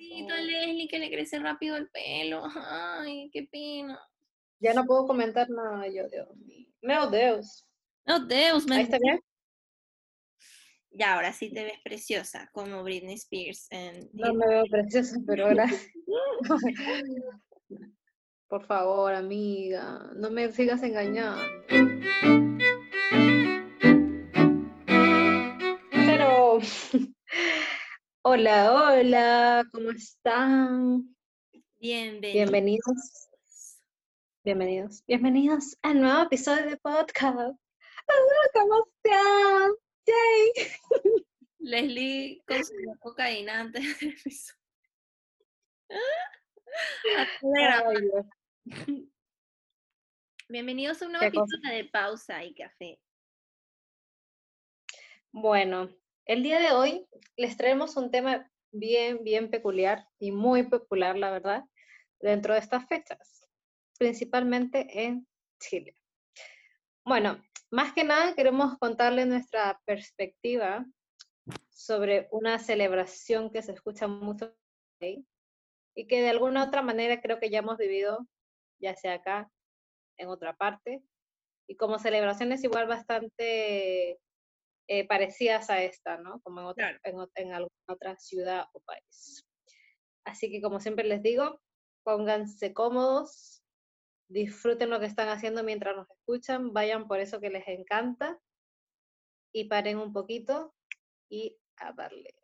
Leslie que le crece rápido el pelo. Ay, qué pena. Ya no puedo comentar nada, yo, Dios mío. Meu Deus. Oh, Deus, Ahí está bien. Ya, ahora sí te ves preciosa, como Britney Spears. En No me veo preciosa, pero gracias. Por favor, amiga, no me sigas engañando. Hola, hola, ¿cómo están? Bienvenido. Bienvenidos. Bienvenidos. Bienvenidos al nuevo episodio de podcast. Hola, ¿Cómo están? Yay. Leslie consumió cocaína antes del episodio. Ay, Dios. Bienvenidos a un nuevo episodio de Pausa y Café. Bueno, el día de hoy les traemos un tema bien, bien peculiar y muy popular, la verdad, dentro de estas fechas, principalmente en Chile. Bueno, más que nada queremos contarles nuestra perspectiva sobre una celebración que se escucha mucho ahí y que de alguna otra manera creo que ya hemos vivido, ya sea acá, en otra parte, y como celebraciones igual bastante eh, parecidas a esta, ¿no? Como en, otra, Claro. en, ot- en alguna otra ciudad o país. Así que como siempre les digo, pónganse cómodos, disfruten lo que están haciendo mientras nos escuchan, vayan por eso que les encanta y paren un poquito y a darle.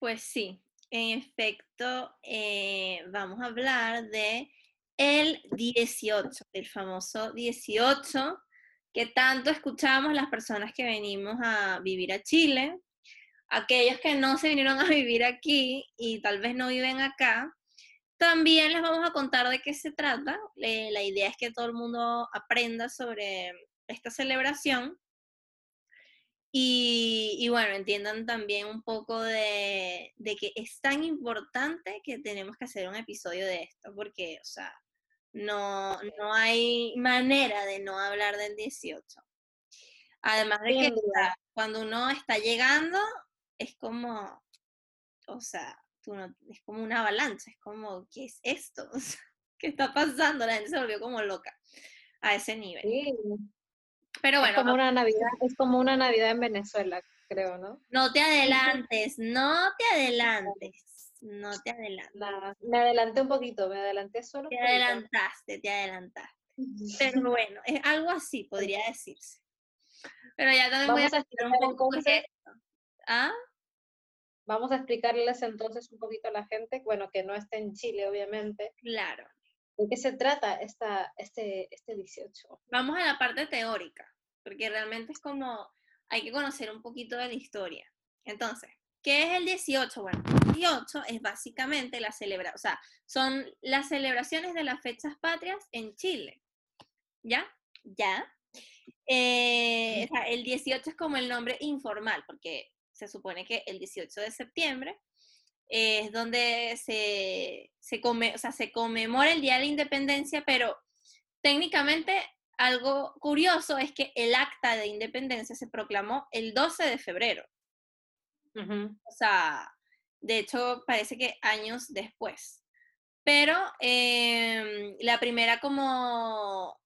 Pues sí, en efecto, eh, vamos a hablar de el 18, el famoso 18 que tanto escuchamos las personas que venimos a vivir a Chile, aquellos que no se vinieron a vivir aquí y tal vez no viven acá. También les vamos a contar de qué se trata. Eh, la idea es que todo el mundo aprenda sobre esta celebración y, y bueno, entiendan también un poco de, de que es tan importante que tenemos que hacer un episodio de esto, porque, o sea, no, no hay manera de no hablar del 18. Además de que cuando uno está llegando, es como, o sea, tú no- es como una avalancha, es como, ¿qué es esto? O sea, ¿Qué está pasando? La gente se volvió como loca a ese nivel. Sí, Pero es bueno, como una Navidad, es como una Navidad en Venezuela, creo, ¿no? No te adelantes, no te adelantes, no te adelantes. Nada, me adelanté un poquito, me adelanté solo Te adelantaste, te adelantaste. Pero bueno, es algo así, podría decirse. Pero ya también voy a Vamos a explicar un poco entonces. ¿Ah? vamos a explicarles entonces un poquito a la gente, bueno, que no esté en Chile, obviamente, Claro. ¿de qué se trata esta, este, este 18? Vamos a la parte teórica, porque realmente es como, hay que conocer un poquito de la historia. Entonces, ¿qué es el 18? Bueno, el 18 es básicamente la celebración, o sea, son las celebraciones de las fechas patrias en Chile. ¿Ya? ¿Ya? Eh, el 18 es como el nombre informal, porque se supone que el 18 de septiembre es donde se, se, come, o sea, se conmemora el Día de la Independencia, pero técnicamente algo curioso es que el acta de independencia se proclamó el 12 de febrero. O sea, de hecho, parece que años después. Pero eh, la primera como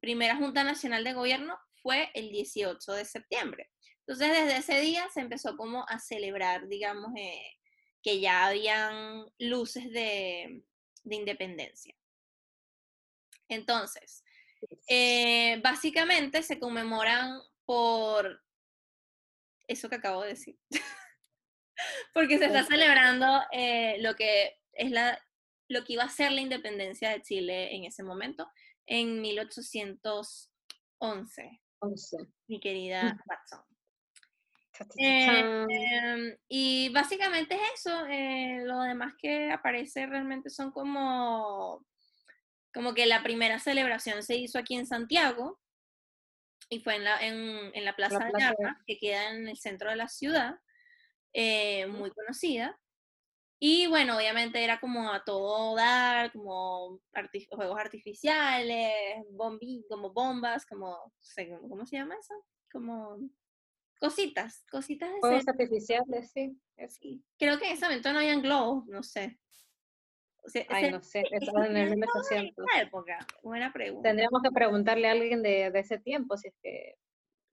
primera Junta Nacional de Gobierno fue el 18 de septiembre. Entonces, desde ese día se empezó como a celebrar, digamos, eh, que ya habían luces de, de independencia. Entonces, eh, básicamente se conmemoran por eso que acabo de decir. Porque se está celebrando eh, lo que es la lo que iba a ser la independencia de Chile en ese momento, en 1811, 11. mi querida Watson. Eh, em, y básicamente es eso, eh, lo demás que aparece realmente son como, como que la primera celebración se hizo aquí en Santiago y fue en la, en, en la Plaza de Plaza de- Armas, que queda en el centro de la ciudad, eh, muy conocida. Y bueno, obviamente era como a todo dar, como arti- juegos artificiales, bombi como bombas, como, no sé, ¿cómo se llama eso? Como cositas, cositas de Fuegos cel- artificiales, sí. Creo que en ese momento no habían globos, no sé. O sea, Ay, ese- no sé, estaba en el ¿existían globos 1800. esa época? Buena pregunta. Tendríamos que preguntarle a alguien de, de ese tiempo, si es que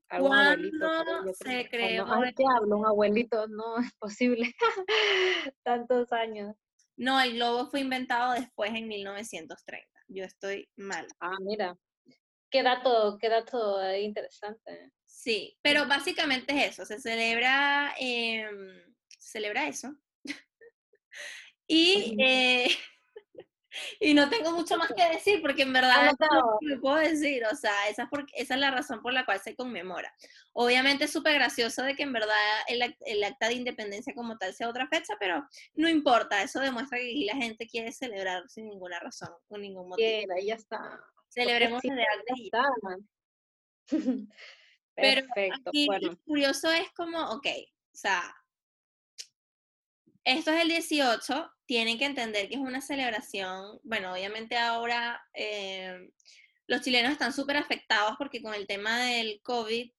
algún abuelito. por ahí, ¿Cuándo yo se creó no, ay, ¿qué hablo? Un abuelito, no es posible. Tantos años. No, el globo fue inventado después en 1930. Yo estoy mal. Ah, mira. Qué dato, qué dato interesante. Sí, pero básicamente es eso. Se celebra, em, se celebra eso. y, eh, y no tengo mucho más que decir porque en verdad que puedo decir. O sea, esa es, por- esa es la razón por la cual se conmemora. Obviamente es súper gracioso de que en verdad el, el acta de independencia como tal sea otra fecha, pero no importa. Eso demuestra que la gente quiere celebrar sin ninguna razón, con ningún motivo. Quiera, ya está. Celebremos Sí, desde antes. Pero Perfecto, aquí bueno. lo curioso es como, ok, o sea, esto es el 18, tienen que entender que es una celebración, bueno, obviamente ahora eh, los chilenos están súper afectados porque con el tema del COVID,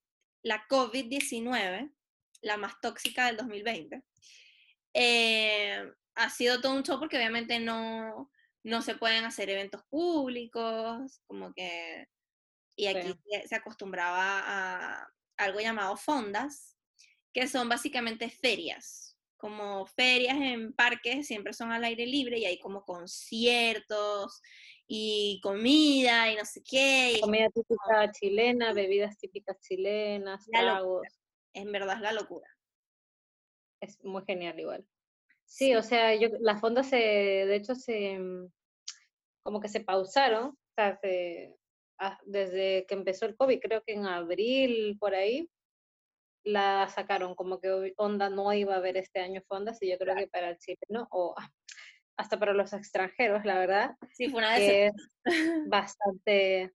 la COVID-19, la más tóxica del 2020, eh, ha sido todo un show porque obviamente no, no se pueden hacer eventos públicos, como que y aquí Sí. se- se acostumbraba a algo llamado fondas, que son básicamente ferias, como ferias en parques, siempre son al aire libre y hay como conciertos y comida y no sé qué, Comida típica chilena, bebidas típicas chilenas, tragos. en verdad es la locura. Es muy genial igual. Sí, o sea, yo, las fondas se, de hecho, se, mm, como que se pausaron, o sea, se, ah, desde que empezó el COVID, creo que en abril, por ahí, la sacaron, como que hoy Onda no iba a haber este año fondas, y yo creo que para el chileno, o hasta para los extranjeros, la verdad, Sí, fue una que es bastante,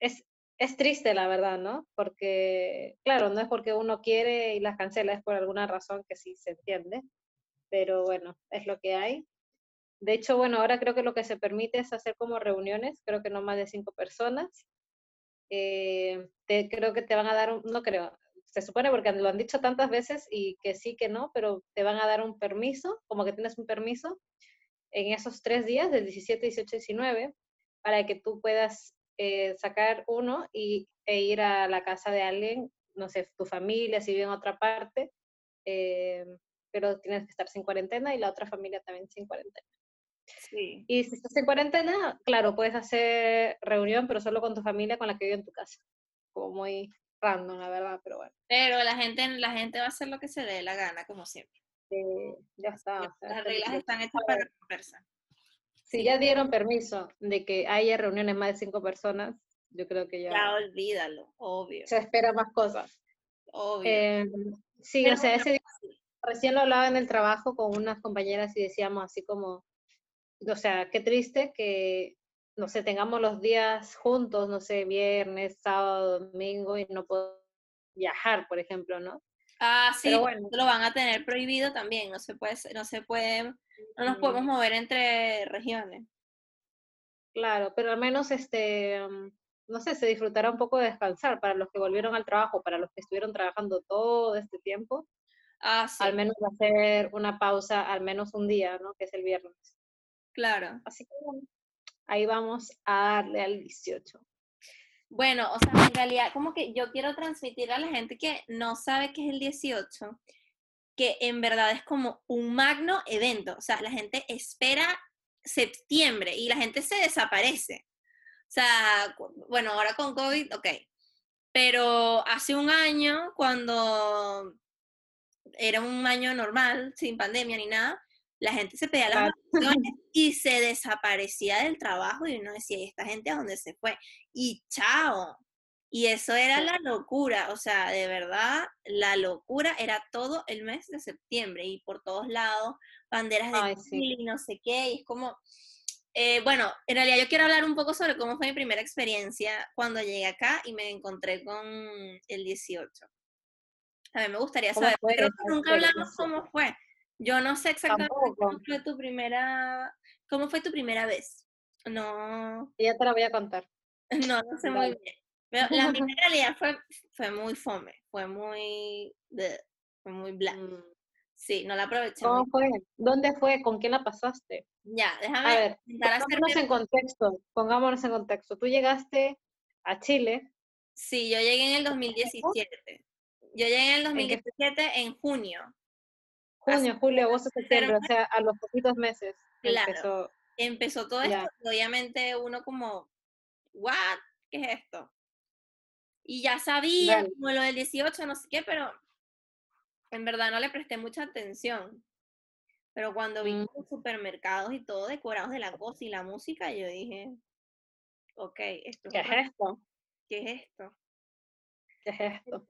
es, es triste la verdad, ¿no? Porque, claro, no es porque uno quiere y las cancela, es por alguna razón que sí se entiende, pero bueno, es lo que hay. De hecho, bueno, ahora creo que lo que se permite es hacer como reuniones, creo que no más de cinco personas. Eh, te, creo que te van a dar, un, no creo, se supone porque lo han dicho tantas veces y que sí, que no, pero te van a dar un permiso, como que tienes un permiso en esos tres días, del 17, 18 y 19, para que tú puedas eh, sacar uno y, e ir a la casa de alguien, no sé, tu familia, si vive en otra parte, eh, pero tienes que estar sin cuarentena y la otra familia también sin cuarentena. Sí. Y si estás en cuarentena, claro, puedes hacer reunión, pero solo con tu familia con la que vive en tu casa. Como muy random, la verdad, pero bueno. Pero la gente, la gente va a hacer lo que se dé la gana, como siempre. eh, ya está. Las reglas están hechas para romperse. Si ya dieron permiso de que haya reuniones más de cinco personas, yo creo que ya, Ya olvídalo, obvio, se espera más cosas. obvio. Eh, sí, Pero o sea, bueno, ese día recién lo hablaba en el trabajo con unas compañeras y decíamos así como, o sea, qué triste que, no sé, tengamos los días juntos, no sé, viernes, sábado, domingo y no puedo viajar, por ejemplo, ¿no? Ah, sí, Pero bueno. lo van a tener prohibido también, no se puede, no se puede, no nos podemos mover entre regiones. Claro, pero al menos este, mm, no sé, se disfrutará un poco de descansar para los que volvieron al trabajo, para los que estuvieron trabajando todo este tiempo, Ah, sí, al menos ser una pausa, al menos un día, ¿no? Que es el viernes. claro. Así que bueno, ahí vamos a darle al 18. Bueno, o sea, en realidad como que yo quiero transmitir a la gente que no sabe qué es el 18, que en verdad es como un magno evento, o sea, la gente espera septiembre y la gente se desaparece. O sea, bueno, ahora con COVID, ok, pero hace un año, cuando era un año normal, sin pandemia ni nada, la gente se pedía las vacaciones y se desaparecía del trabajo y uno decía, ¿y esta gente a dónde se fue? Y chao. Y eso era la locura, o sea, de verdad, la locura era todo el mes de septiembre y por todos lados, banderas de Ay, sí. Y no sé qué, y es como, eh, bueno, en realidad yo quiero hablar un poco sobre cómo fue mi primera experiencia cuando llegué acá y me encontré con el 18. A mí me gustaría ¿Cómo saber, esa nunca hablamos cómo fue. Yo no sé exactamente Tampoco. cómo fue tu primera, cómo fue tu primera vez. No, Ya te la voy a contar. no, no sé muy bien. Pero la mía en realidad fue, fue muy fome, fue muy, bleh, fue muy blanca. Mm. Sí, no la aproveché. ¿Cómo fue? ¿Dónde fue? ¿Con quién la pasaste? Ya, A déjame ver, intentar pongámonos en contexto. Pongámonos en contexto. Tú llegaste a Chile. Sí, yo llegué en el 2017. Yo llegué en el ¿En qué 2017 en junio. Junio, julio, agosto, septiembre, o sea, a los poquitos meses Claro. empezó. Empezó todo Ya. esto y obviamente uno como, ¿what? ¿Qué es esto? Y ya sabía Dale. como lo del 18, no sé qué, pero en verdad no le presté mucha atención. Pero cuando vi Mm. los supermercados y todo decorados de la cosa y la música, yo dije, ok, esto ¿Qué es esto? ¿qué es esto? ¿Qué es esto?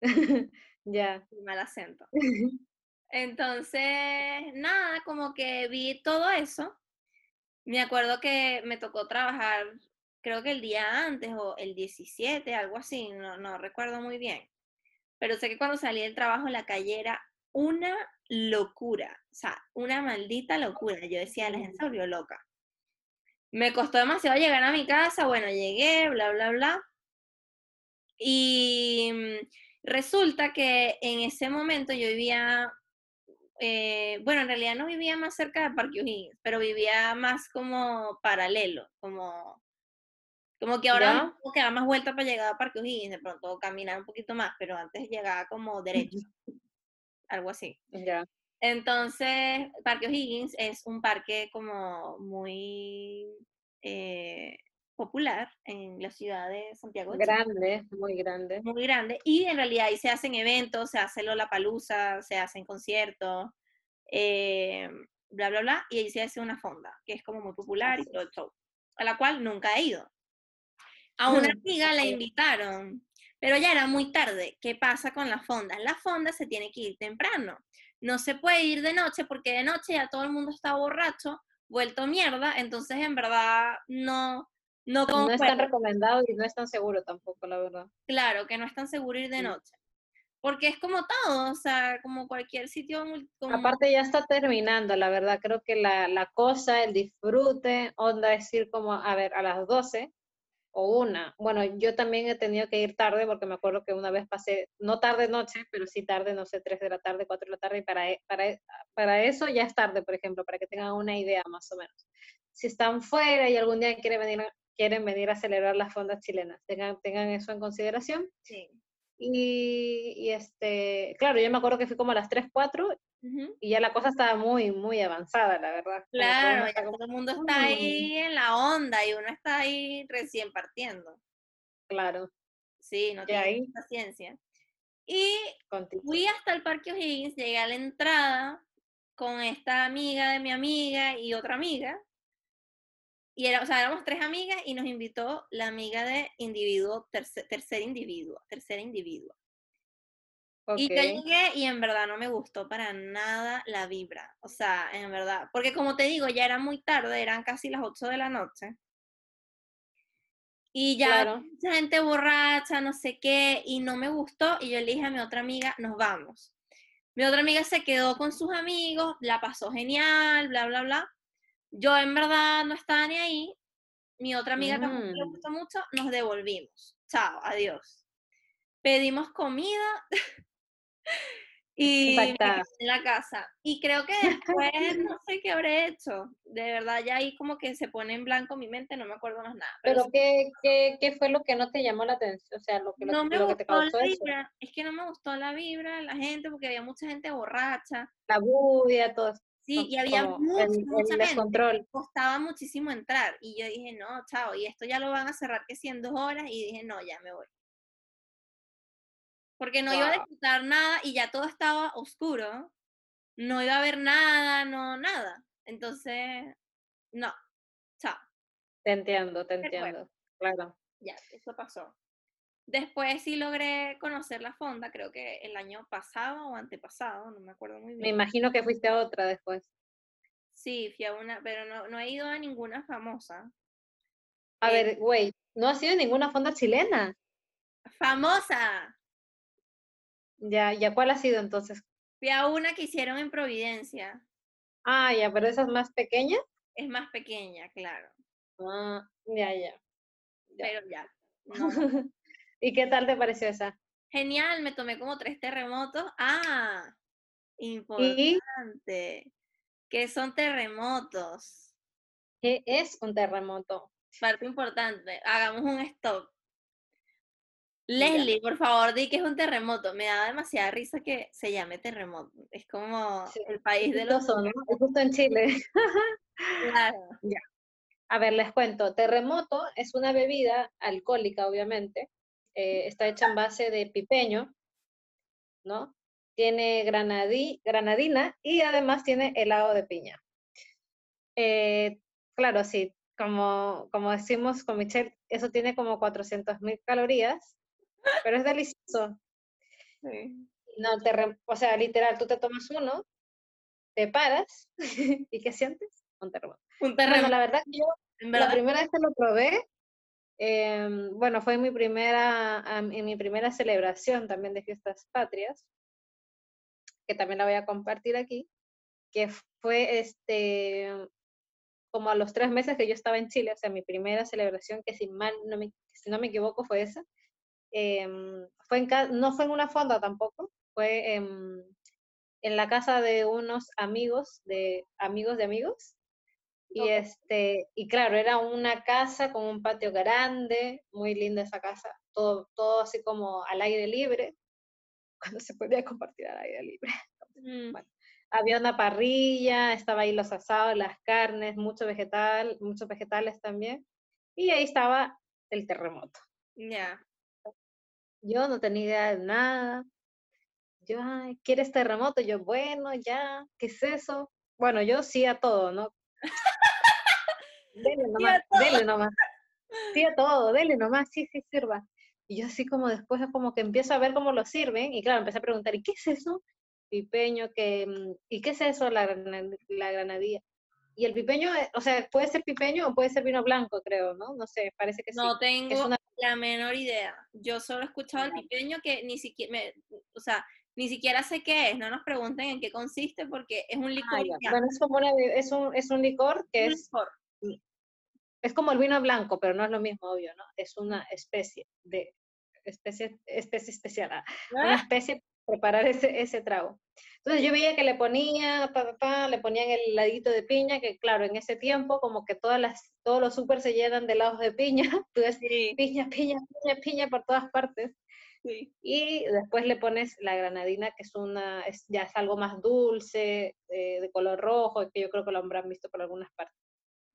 Ya. mal acento. Entonces, nada, como que vi todo eso. Me acuerdo que me tocó trabajar, creo que el día antes o el 17, algo así, no, no recuerdo muy bien. Pero sé que cuando salí del trabajo la calle era una locura, o sea, una maldita locura. Yo decía, la gente se volvió loca. Me costó demasiado llegar a mi casa, bueno, llegué, bla, bla, bla. Y mm, resulta que en ese momento yo vivía, eh, bueno, en realidad no vivía más cerca de Parque O'Higgins, pero vivía más como paralelo, como, como que ahora que dar más vuelta para llegar a Parque O'Higgins, de pronto caminar un poquito más, pero antes llegaba como derecho, algo así. Ya. Entonces, Parque O'Higgins es un parque como muy eh, popular en la ciudad de Santiago de Chile Grande, muy grande. muy grande y en realidad ahí se hacen eventos, se hace Lollapalooza, se hacen conciertos, eh, bla, bla, bla, y ahí se hace una fonda, que es como muy popular y todo el show, a la cual nunca he ido. A una amiga la invitaron, pero ya era muy tarde. ¿Qué pasa con las fondas? Las fondas se tiene que ir temprano. No se puede ir de noche porque de noche ya todo el mundo está borracho, vuelto mierda, entonces en verdad no, no No es tan recomendado y no es tan seguro tampoco, la verdad. Claro, que no es tan seguro ir de Sí. noche. Porque es como todo, o sea, como cualquier sitio. como- Aparte ya está terminando, la verdad. Creo que la, la cosa, el disfrute, onda decir como, a ver, a las 12 o una. Bueno, yo también he tenido que ir tarde porque me acuerdo que una vez pasé, no tarde noche, pero sí tarde, no sé, 3 de la tarde, 4 de la tarde, y para, e- para, e- para eso ya es tarde, por ejemplo, para que tengan una idea más o menos. Si están fuera y algún día quieren venir, quieren venir a celebrar las fondas chilenas, tengan, tengan eso en consideración. Sí. Y, y este, claro, yo me acuerdo que fui como a las 3, 4 Ujú. y ya la cosa estaba muy, muy avanzada, la verdad. Claro, ya como, todo el mundo está "Mm". ahí en la onda y uno está ahí recién partiendo. Claro, Sí, no tiene ahí paciencia. Y contigo. fui hasta el Parque O'Higgins, llegué a la entrada con esta amiga de mi amiga y otra amiga. Y era, o sea, éramos tres amigas y nos invitó la amiga de individuo, tercer, tercer individuo, tercer individuo. Y yo llegué y en verdad no me gustó para nada la vibra. O sea, en verdad. Porque como te digo, ya era muy tarde, eran casi las 8 de la noche. Y ya claro. mucha gente borracha, no sé qué, y no me gustó. Y yo le dije a mi otra amiga, nos vamos. Mi otra amiga se quedó con sus amigos, la pasó genial, bla, bla, bla. Yo en verdad no estaba ni ahí. Mi otra amiga tampoco le Mm. gustó mucho, nos devolvimos. Chao, adiós. Pedimos comida y me quedé en la casa. Y creo que después no sé qué habré hecho. De verdad, ya ahí como que se pone en blanco mi mente, no me acuerdo más nada. Pero Pero ¿qué, qué, qué fue lo que no te llamó la atención? O sea, lo que, lo, no me lo que te gustó la causó eso. vibra. Es que no me gustó la vibra la gente porque había mucha gente borracha. La bulla, todo eso. Sí, y había como mucha, el, mucha el gente. Costaba muchísimo entrar. Y yo dije, no, chao. Y esto ya lo van a cerrar que si en dos horas. Y dije, no, ya me voy. Porque no iba a disfrutar nada y ya todo estaba oscuro. No iba a ver nada, no, nada. Entonces, no, chao. Te entiendo, te entiendo. Claro. Ya, eso pasó. Después sí logré conocer la fonda, creo que el año pasado o antepasado, no me acuerdo muy Me bien. imagino que fuiste a otra después. Sí, fui a una, pero no, no he ido a ninguna famosa. A Eh, ver, güey, no ha sido ninguna fonda chilena. ¡Famosa! Ya, ¿ya cuál ha sido entonces? Fui a una que hicieron en Providencia. Ah, ya, pero esa es más pequeña. Es más pequeña, claro. Ah, ya, ya. pero ya. ¿Y qué tal te pareció esa? Genial, me tomé como tres terremotos. Ah, importante. ¿Qué son terremotos? ¿Qué es un terremoto? Parte importante. Hagamos un stop. Leslie, por favor, di que es un terremoto. Me da demasiada risa que se llame terremoto. Es como el país de los... ¿no? Es justo en Chile. claro. Ya. A ver, les cuento. Terremoto es una bebida alcohólica, obviamente. Eh, está hecha en base de pipeño, ¿no? Tiene granadí, granadina y además tiene helado de piña. Eh, claro, sí, como, como decimos con Michelle, eso tiene como 400 mil calorías, pero es delicioso. Sí. No, o sea, literal, tú te tomas uno, te paras y ¿qué sientes? Un terremoto. Un terremoto. la verdad que yo la primera vez que lo probé, em, bueno, fue mi primera, en mi primera celebración también de fiestas patrias, que también la voy a compartir aquí, que fue este como a los tres meses que yo estaba en Chile, o sea, mi primera celebración, que si mal no me, si no me equivoco fue esa, em, fue en, no fue en una fonda tampoco, fue en, en la casa de unos amigos, de amigos de amigos, y este, y claro, era una casa con un patio grande, muy linda esa casa, todo, todo así como al aire libre, cuando se podía compartir al aire libre. Mm. había una parrilla, estaba ahí los asados, las carnes, mucho vegetal, muchos vegetales también, y ahí estaba el terremoto. Ya. Yo no tenía idea de nada. Yo, ay, ¿quieres terremoto? Yo, bueno, ya, ¿qué es eso? Bueno, yo sí a todo, ¿no? Dele nomás, dele nomás. Sí a todo, dele nomás, sí, sí, sirva. Y yo así como después como que empiezo a ver cómo lo sirven y claro, empecé a preguntar, ¿y qué es eso? Pipeño, que, mm, ¿y qué es eso la, la granadilla? Y el pipeño, eh, o sea, puede ser pipeño o puede ser vino blanco, creo, ¿no? No sé, parece que sí. No tengo la menor idea. Yo solo he escuchado el pipeño que ni siquiera, me, o sea, ni siquiera sé qué es, no nos pregunten en qué consiste porque es un ah, licor. bueno, es como una, es un, es un licor que es, es como el vino blanco, pero no es lo mismo, obvio, ¿no? Es una especie de, especie, especie especial, ah, una ah. especie preparar ese, ese trago. Entonces yo veía que le ponía, le ponían el ladito de piña, que claro, en ese tiempo como que todas las, todos los súper se llenan de helados de piña, entonces piña, piña, piña, piña por todas partes. Y después le pones la granadina, que es una, es, ya es algo más dulce, eh, de color rojo, que yo creo que lo habrán visto por algunas partes.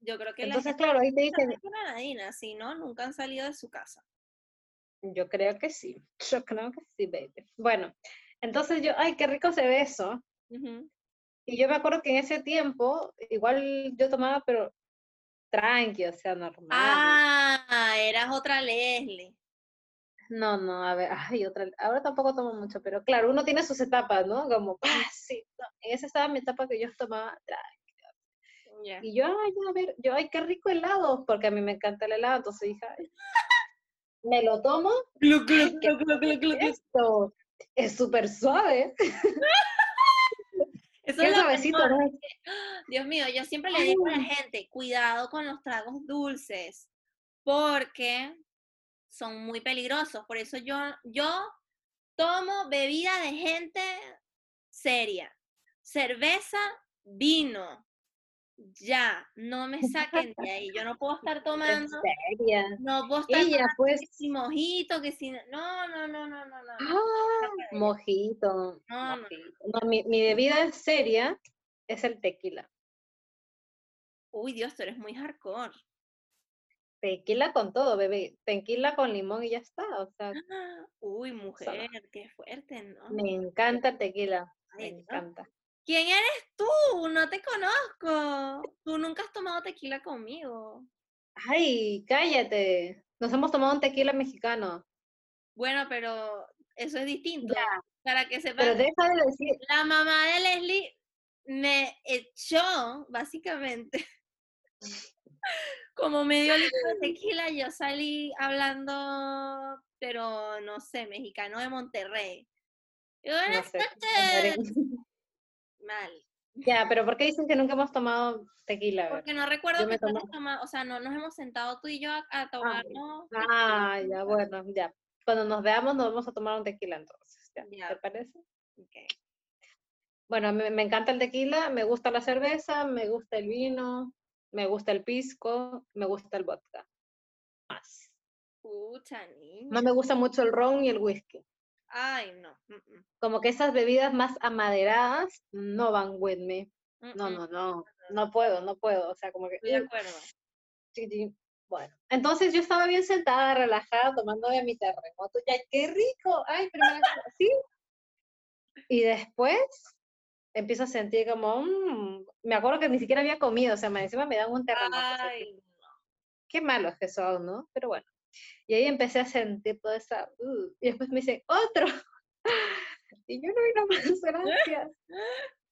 Yo creo que Entonces, claro, ahí te dicen... Granadina, si no, nunca han salido de su casa. Yo creo que sí, yo creo que sí, baby. Bueno, entonces yo, ay, qué rico se ve eso. Y yo me acuerdo que en ese tiempo, igual yo tomaba, pero tranqui, o sea, normal. Ah, eras otra Leslie. No, no, a ver, ay, otra, ahora tampoco tomo mucho, pero claro, uno tiene sus etapas, ¿no? Como, ah, sí, en esa estaba mi etapa que yo tomaba Y yo, ay, a ver, yo, ay, qué rico helado, porque a mí me encanta el helado, entonces dije, me lo tomo. esto es súper suave. Eso es suavecito, Dios mío, yo siempre le digo a la gente, cuidado con los tragos dulces, porque son muy peligrosos. Por eso yo, yo tomo bebida de gente seria. Cerveza, vino. Ya, no me saquen de ahí. Yo no puedo estar tomando. No puedo estar Ella, pues... que mojito, que si. No, no, no, no, no, no. Ah, mojito. No, No. mi, mi bebida seria es el tequila. Uy, Dios, tú eres muy hardcore tequila con todo, bebé. Tequila con limón y ya está. O sea, Uy, mujer, qué fuerte, ¿no? Me encanta el tequila. me encanta. ¿Quién eres tú? No te conozco. Tú nunca has tomado tequila conmigo. Ay, cállate. Nos hemos tomado un tequila mexicano. Bueno, pero eso es distinto. Para que sepan. Pero deja de decir. La mamá de Leslie me echó, básicamente. como medio litro de tequila, yo salí hablando, pero no sé, mexicano de Monterrey. Mal. Ya, pero ¿por qué dicen que nunca hemos tomado tequila? Porque no recuerdo que tomo- tomado, o sea, no nos hemos sentado tú y yo a, a tomarnos. Ah, ya, bueno, ya. Cuando nos veamos nos vamos a tomar un tequila entonces. ¿Te parece? Ok. Bueno, me, me encanta el tequila, me gusta la cerveza, me gusta el vino, me gusta el pisco, me gusta el vodka. Más. Niña. No me gusta mucho el ron y el whisky. Ay, no. mm, mm, Como que esas bebidas más amaderadas no van with me. mm, No, no, no, no puedo, no puedo. O sea, como que... Estoy de uh, acuerdo. Bueno, entonces yo estaba bien sentada, relajada, tomando de mi terremoto. Ya, qué rico. Ay, pero sí. Y después empiezo a sentir como, mm, me acuerdo que ni siquiera había comido, o sea, encima me dan un terremoto. o sea, qué malos que son, ¿no? Pero bueno. Y ahí empecé a sentir toda esa, uh, y después me dice, otro. Y yo no no más, gracias.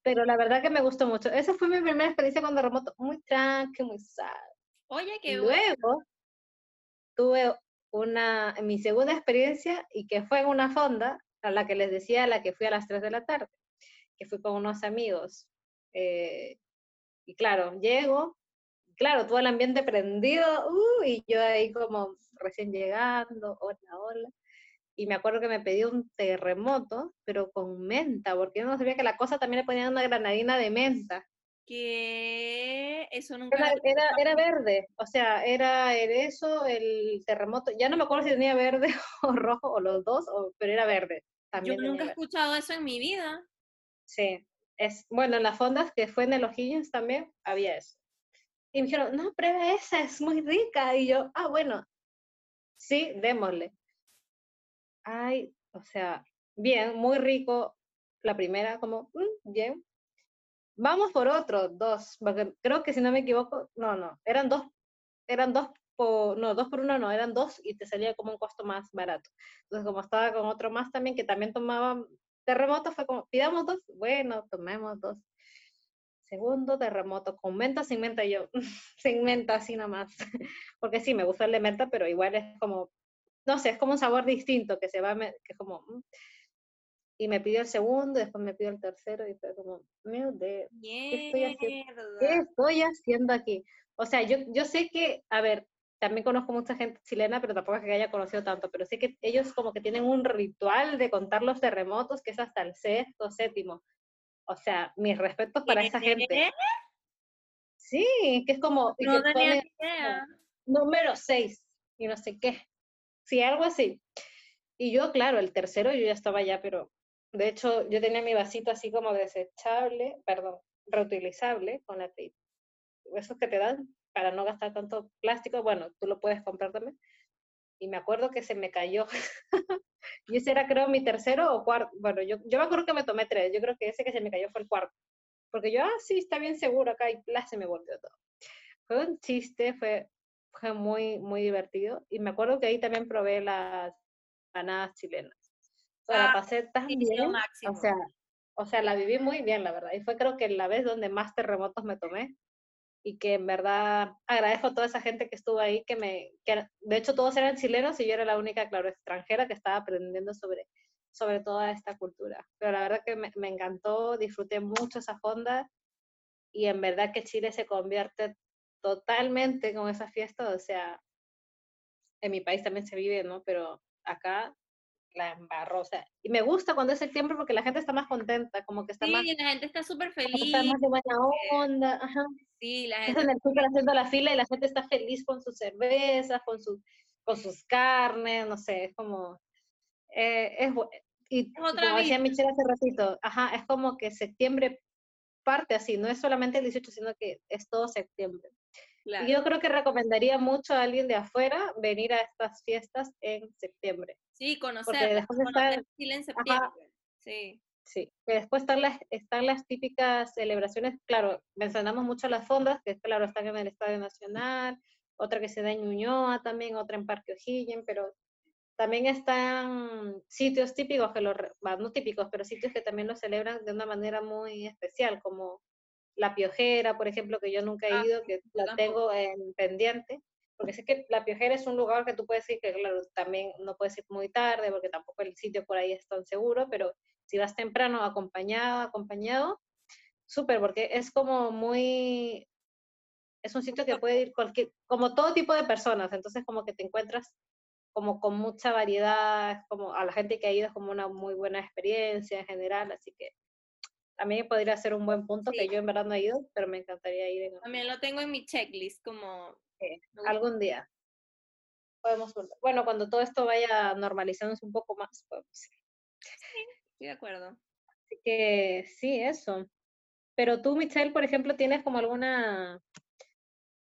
Pero la verdad que me gustó mucho. Esa fue mi primera experiencia con terremoto, muy tranqui, muy sad. Oye, qué bueno. luego tuve una, mi segunda experiencia y que fue en una fonda, a la que les decía, a la que fui a las 3 de la tarde, que fui con unos amigos. eh, y claro, llego, claro, todo el ambiente prendido, uh, y yo ahí como recién llegando, hola, hola. Y me acuerdo que me pedí un terremoto, pero con menta, porque yo no sabía que la cosa también le ponían una granadina de menta. Que eso nunca Era, era, era verde, o sea, era el eso, el terremoto, ya no me acuerdo si tenía verde o rojo o los dos, o- pero era verde. Yo También tenía nunca he escuchado eso en mi vida. Sí, es, bueno, en las fondas que fue en el O'Higgins también había eso. Y me dijeron, no, prueba esa, es muy rica. Y yo, ah, bueno, sí, démosle. Ay, o sea, bien, muy rico. La primera, como, "Mm, bien. Vamos por otro, dos, porque creo que si no me equivoco, no, no, eran dos, eran dos por, no, dos por uno no, eran dos y te salía como un costo más barato. Entonces, como estaba con otro más también, que también tomaba terremoto, fue como, pidamos dos, bueno, tomemos dos. Segundo terremoto, con menta, sin menta, y yo, sin menta, así nomás. Porque sí, me gusta el de menta, pero igual es como, no sé, es como un sabor distinto, que se va, que es como, mm. y me pidió el segundo, después me pidió el tercero, y fue como, meu Dios, estoy haciendo? ¿qué estoy haciendo aquí? O sea, yo, yo sé que, a ver, también conozco mucha gente chilena, pero tampoco es que haya conocido tanto, pero sé que ellos como que tienen un ritual de contar los terremotos que es hasta el sexto, séptimo. O sea, mis respetos para esa gente. Sí, que es como No que tenía idea. número seis y no sé qué. Sí, algo así. Y yo, claro, el tercero yo ya estaba ya, pero de hecho yo tenía mi vasito así como desechable, perdón, reutilizable con la tape. Esos que te dan para no gastar tanto plástico, bueno, tú lo puedes comprar también. Y me acuerdo que se me cayó. y ese era creo mi tercero o cuarto. Bueno, yo, yo me acuerdo que me tomé tres. Yo creo que ese que se me cayó fue el cuarto. Porque yo, ah, sí, está bien seguro acá y plas, se me volvió todo. Fue un chiste, fue, fue muy, muy divertido. Y me acuerdo que ahí también probé las empanadas chilenas. O sea, la Ah, pasé tan bien. O sea, o sea, la viví muy bien, la verdad. Y fue creo que la vez donde más terremotos me tomé. Y que en verdad agradezco a toda esa gente que estuvo ahí, que me, que de hecho todos eran chilenos y yo era la única, claro, extranjera que estaba aprendiendo sobre, sobre toda esta cultura. Pero la verdad que me, me encantó, disfruté mucho esa fonda y en verdad que Chile se convierte totalmente con esa fiesta, o sea, en mi país también se vive, ¿no? Pero acá la embarró, o sea, y me gusta cuando es septiembre porque la gente está más contenta, como que está más, Sí, la gente está súper feliz. está más de buena onda, ajá. Sí, la gente. en el súper haciendo la fila y la gente está feliz con sus cervezas, con, sus con sus carnes, no sé, es como, eh, es, y Es otra como decía. Michelle hace ratito, ajá, es como que septiembre parte así, no es solamente el 18, sino que es todo septiembre. Claro. Yo creo que recomendaría mucho a alguien de afuera venir a estas fiestas en septiembre. Sí, conocer, Porque después conocer estar, Chile en septiembre. Sí. sí, que después están las, están las típicas celebraciones, claro, mencionamos mucho las fondas, que claro, están en el Estadio Nacional, otra que se da en Ñuñoa también, otra en Parque O'Higgins, pero también están sitios típicos, que lo, re- bah, no típicos, pero sitios que también lo celebran de una manera muy especial, como La Piojera, por ejemplo, que yo nunca he Ah, ido, que la tampoco. tengo en pendiente, porque sé que La Piojera es un lugar que tú puedes ir, que claro, también no puedes ir muy tarde, porque tampoco el sitio por ahí es tan seguro, pero si vas temprano acompañado, acompañado, súper, porque es como muy, es un sitio que puede ir cualquier, como todo tipo de personas, entonces como que te encuentras como con mucha variedad, como a la gente que ha ido es como una muy buena experiencia en general, así que mí podría ser un buen punto que yo en verdad no he ido, pero me encantaría ir. En... También lo tengo en mi checklist como... algún día. Podemos Bueno, cuando todo esto vaya normalizándose un poco más, podemos. Sí, estoy de acuerdo. Así que sí, eso. Pero tú, Michelle, por ejemplo, tienes como alguna,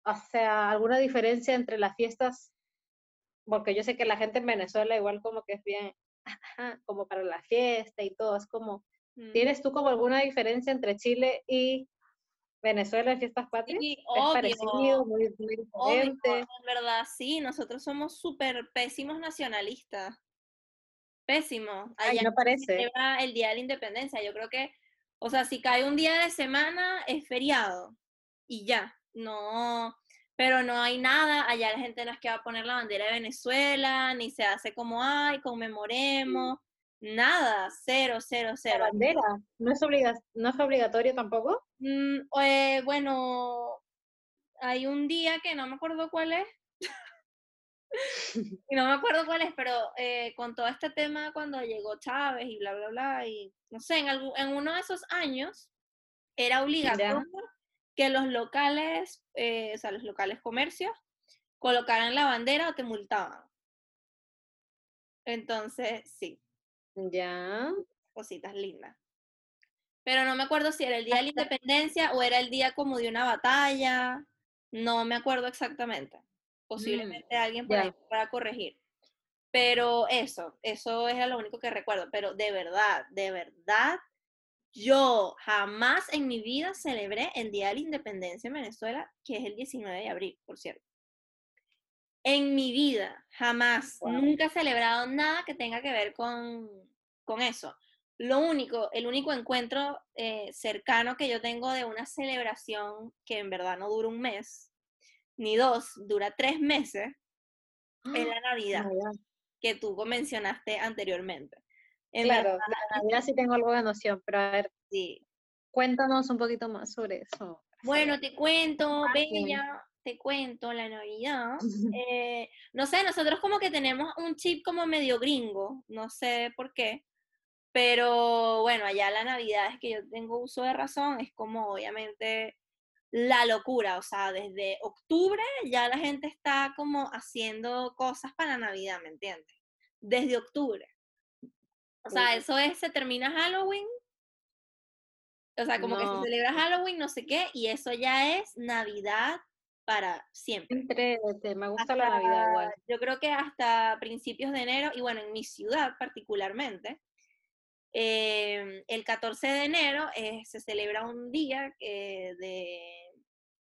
o sea, alguna diferencia entre las fiestas, porque yo sé que la gente en Venezuela igual como que es bien, como para la fiesta y todo, es como, mm. ¿tienes tú como alguna diferencia entre Chile y Venezuela en fiestas patrias? Sí, obvio, parecido, muy, diferente. en verdad, sí, nosotros somos súper pésimos nacionalistas. Pésimo. Allá no parece. el Día de la Independencia. Yo creo que o sea, si cae un día de semana, es feriado y ya, no, pero no hay nada, allá la gente no es que va a poner la bandera de Venezuela, ni se hace como, ay, conmemoremos, nada, cero, cero, cero. ¿La bandera? ¿No es, ¿no es obligatorio tampoco? Mm, eh, bueno, hay un día que no me acuerdo cuál es, y no me acuerdo cuál es, pero eh, con todo este tema cuando llegó Chávez y bla, bla, bla, y no sé, en, en uno de esos años era obligatorio que los locales, eh, o sea, los locales comercios, colocaran la bandera o te multaban. Entonces, sí. Ya. Cositas lindas. Pero no me acuerdo si era el día de la independencia o era el día como de una batalla. No me acuerdo exactamente. Mm, posiblemente alguien por para corregir. Pero eso, eso es lo único que recuerdo. Pero de verdad, de verdad, yo jamás en mi vida celebré el Día de la Independencia en Venezuela, que es el 19 de abril, por cierto. En mi vida, jamás, nunca he celebrado nada que tenga que ver con, con eso. Lo único, el único encuentro eh, cercano que yo tengo de una celebración que en verdad no dura un mes, ni dos, dura tres meses, es la Navidad, que tú mencionaste anteriormente. claro, la Navidad sí tengo algo de noción, pero a ver, sí. cuéntanos un poquito más sobre eso. Bueno, te cuento, Bella, te cuento la Navidad. Eh, no sé, nosotros como que tenemos un chip como medio gringo, no sé por qué, pero bueno, allá la Navidad es que yo tengo uso de razón, es como obviamente la locura, o sea, desde octubre ya la gente está como haciendo cosas para Navidad, ¿me entiendes? Desde octubre. O sea, eso es, se termina Halloween, o sea, como que se celebra Halloween, no sé qué, y eso ya es Navidad para siempre. me gusta la Navidad igual. Yo creo que hasta principios de enero, y bueno, en mi ciudad particularmente, Em, el 14 de enero eh, se celebra un día eh, de,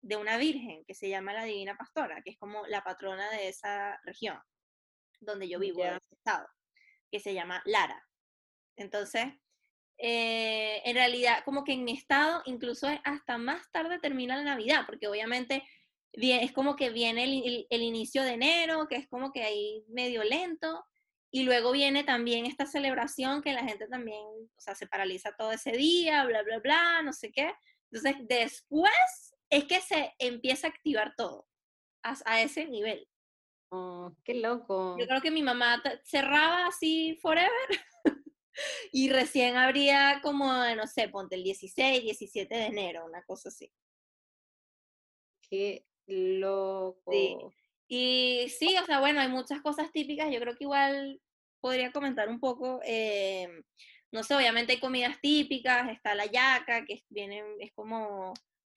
de, una virgen que se llama la Divina Pastora, que es como la patrona de esa región donde yo vivo, en ese estado, que se llama Lara. Entonces, eh, en realidad, como que en mi estado, incluso hasta más tarde termina la Navidad, porque obviamente es como que viene el, el inicio de enero, que es como que ahí medio lento, y luego viene también esta celebración que la gente también, o sea, se paraliza todo ese día, bla, bla, bla, no sé qué. Entonces, después es que se empieza a activar todo a, ese nivel. Oh, qué loco. Yo creo que mi mamá cerraba así forever y recién abría como, no sé, ponte el 16, 17 de enero, una cosa así. Qué loco. Y sí, o sea, bueno, hay muchas cosas típicas. Yo creo que igual podría comentar un poco, eh, no sé, obviamente hay comidas típicas, está la yaca, que viene, es como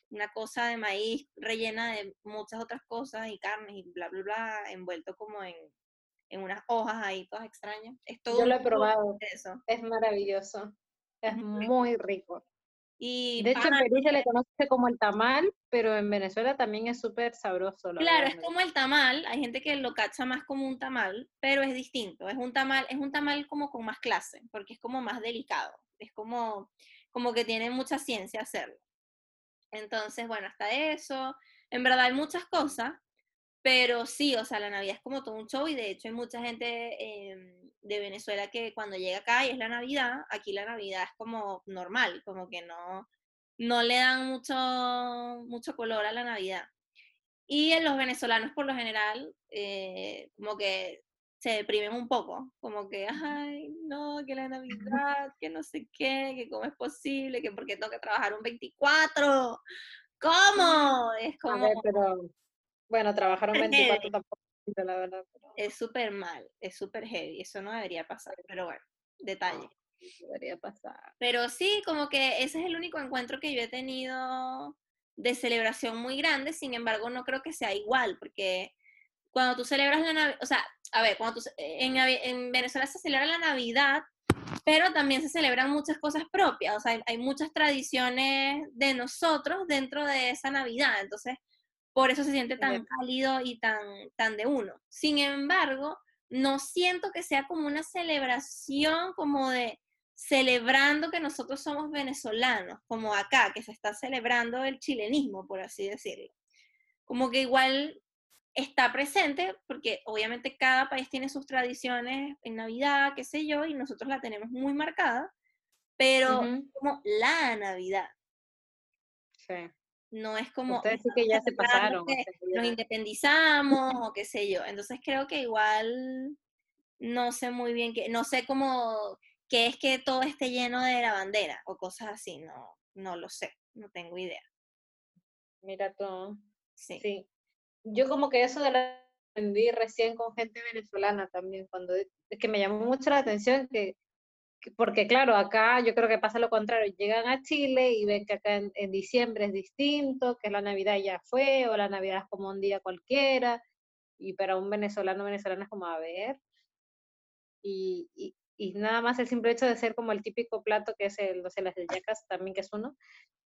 una cosa de maíz rellena de muchas otras cosas y carnes y bla, bla, bla, envuelto como en, en unas hojas ahí todas extrañas. Es todo Yo lo he probado, eso. es maravilloso, es muy rico de hecho, en Perú se le conoce como el tamal, pero en Venezuela también es súper sabroso. Claro, es como el tamal. Hay gente que lo cacha más como un tamal, pero es distinto. Es un tamal, es un tamal como con más clase, porque es como más delicado. Es como, como que tiene mucha ciencia hacerlo. Entonces, bueno, hasta eso. En verdad hay muchas cosas, pero sí, o sea, la Navidad es como todo un show y de hecho hay mucha gente em, de Venezuela que cuando llega acá y es la Navidad, aquí la Navidad es como normal, como que no, no le dan mucho, mucho color a la Navidad. Y en los venezolanos, por lo general, eh, como que se deprimen un poco, como que, ay, no, que la Navidad, que no sé qué, que cómo es posible, que porque tengo que trabajar un 24, ¿cómo? Es como... pero, bueno, trabajar un 24 tampoco, la verdad. Es súper mal, es súper heavy, eso no debería pasar, pero bueno, detalle. debería pasar. Pero sí, como que ese es el único encuentro que yo he tenido de celebración muy grande, sin embargo, no creo que sea igual, porque cuando tú celebras la Navidad, o sea, a ver, cuando tú, en, en, Venezuela se celebra la Navidad, pero también se celebran muchas cosas propias, o sea, hay, muchas tradiciones de nosotros dentro de esa Navidad, entonces por eso se siente tan cálido y tan, tan de uno. Sin embargo, no siento que sea como una celebración como de celebrando que nosotros somos venezolanos, como acá, que se está celebrando el chilenismo, por así decirlo. Como que igual está presente, porque obviamente cada país tiene sus tradiciones en Navidad, qué sé yo, y nosotros la tenemos muy marcada, pero como la Navidad. Sí. No es como... Ustedes sí que ya se pasaron. nos independizamos o qué sé yo. Entonces creo que igual no sé muy bien, que no sé cómo, qué es que todo esté lleno de la bandera o cosas así, no, no lo sé, no tengo idea. Mira tú. sí yo como que eso de la aprendí recién con gente venezolana también, cuando es que me llamó mucho la atención que, porque claro, acá yo creo que pasa lo contrario, llegan a Chile y ven que acá en, diciembre es distinto, que la Navidad ya fue, o la Navidad es como un día cualquiera, y para un venezolano, venezolano es como, a ver, y, y, y nada más el simple hecho de ser como el típico plato que es el, no sé, las yacas también que es uno,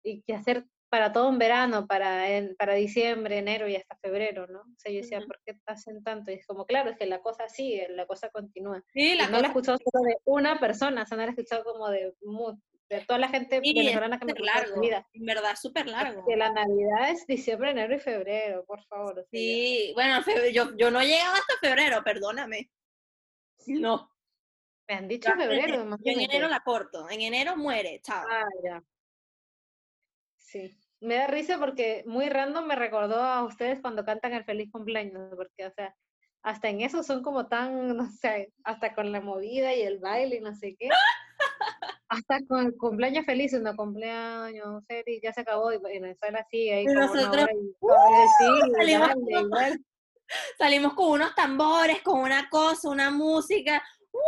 y que hacer para todo un verano, para, para diciembre, enero y hasta febrero, ¿no? O sea, yo decía, ¿por qué hacen tanto? Y es como, claro, es que la cosa sigue, la cosa continúa. Sí, la no la he escuchado solo de una persona, o sea, no la he escuchado como de, de toda la gente venezolana que me largo, vida. En verdad, súper largo. Que la Navidad es diciembre, enero y febrero, por favor. sí, bueno, yo, yo no he llegado hasta febrero, perdóname. No. Me han dicho febrero. Yo en enero la corto, en enero muere, chao. Ah, ya. Sí, me da risa porque muy random me recordó a ustedes cuando cantan el feliz cumpleaños, porque, o sea, hasta en eso son como tan, no sé, hasta con la movida y el baile y no sé qué. hasta con el cumpleaños feliz, no cumpleaños, y ya se acabó, y Venezuela sigue ahí. nosotros, ¡uh! salimos, salimos, con unos tambores, con una cosa, una música, ¡uh!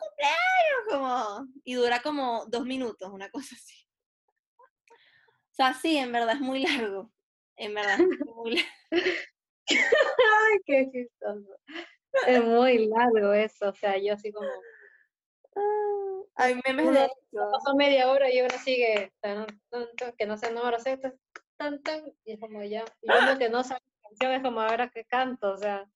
cumpleaños, como, y dura como dos minutos, una cosa así. O sea, sí, en verdad es muy largo. En verdad es muy largo. Ay, qué chistoso. Es muy largo eso, o sea, yo así como... Hay memes de Pasó media hora y uno sigue, que no sé el número Z, tan, tan, y es como ya, y uno que no sabe la canción es como ahora que canto, o sea,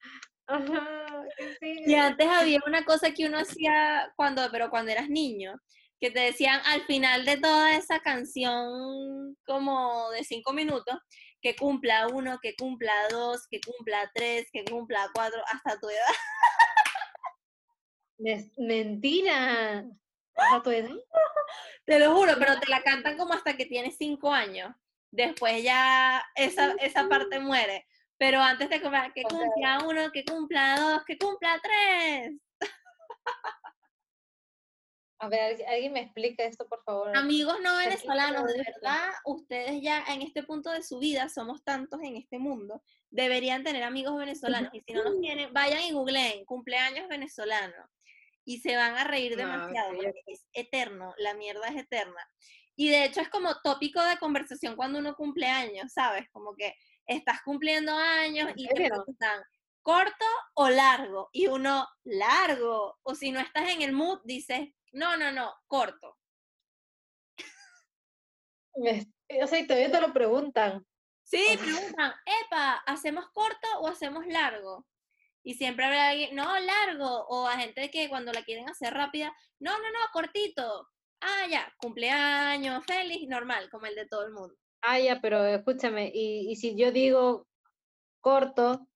ajá, Y antes había una cosa que uno hacía cuando, pero cuando eras niño, que te decían al final de toda esa canción como de cinco minutos, que cumpla uno, que cumpla dos, que cumpla tres, que cumpla cuatro, hasta tu edad. Mentira. ¿Hasta tu edad? Te lo juro, pero te la cantan como hasta que tienes cinco años. Después ya esa, esa parte muere. Pero antes de que, que cumpla uno, que cumpla dos, que cumpla tres. A ver, alguien me explica esto, por favor. Amigos no venezolanos, de verdad, ustedes ya en este punto de su vida, somos tantos en este mundo, deberían tener amigos venezolanos. Y si no los tienen, vayan y googleen cumpleaños venezolano. Y se van a reír demasiado, porque es eterno, la mierda es eterna. Y de hecho es como tópico de conversación cuando uno cumple años, ¿sabes? Como que estás cumpliendo años y te preguntan, ¿corto o largo? Y uno, largo. O si no estás en el mood, dices, no, no, no, corto. o sea, y todavía te lo preguntan. Sí, preguntan, epa, ¿hacemos corto o hacemos largo? Y siempre habrá alguien, no, largo, o a gente que cuando la quieren hacer rápida, no, no, no, cortito. Ah, ya, cumpleaños, feliz, normal, como el de todo el mundo. Ah, ya, pero escúchame, y, y si yo digo corto,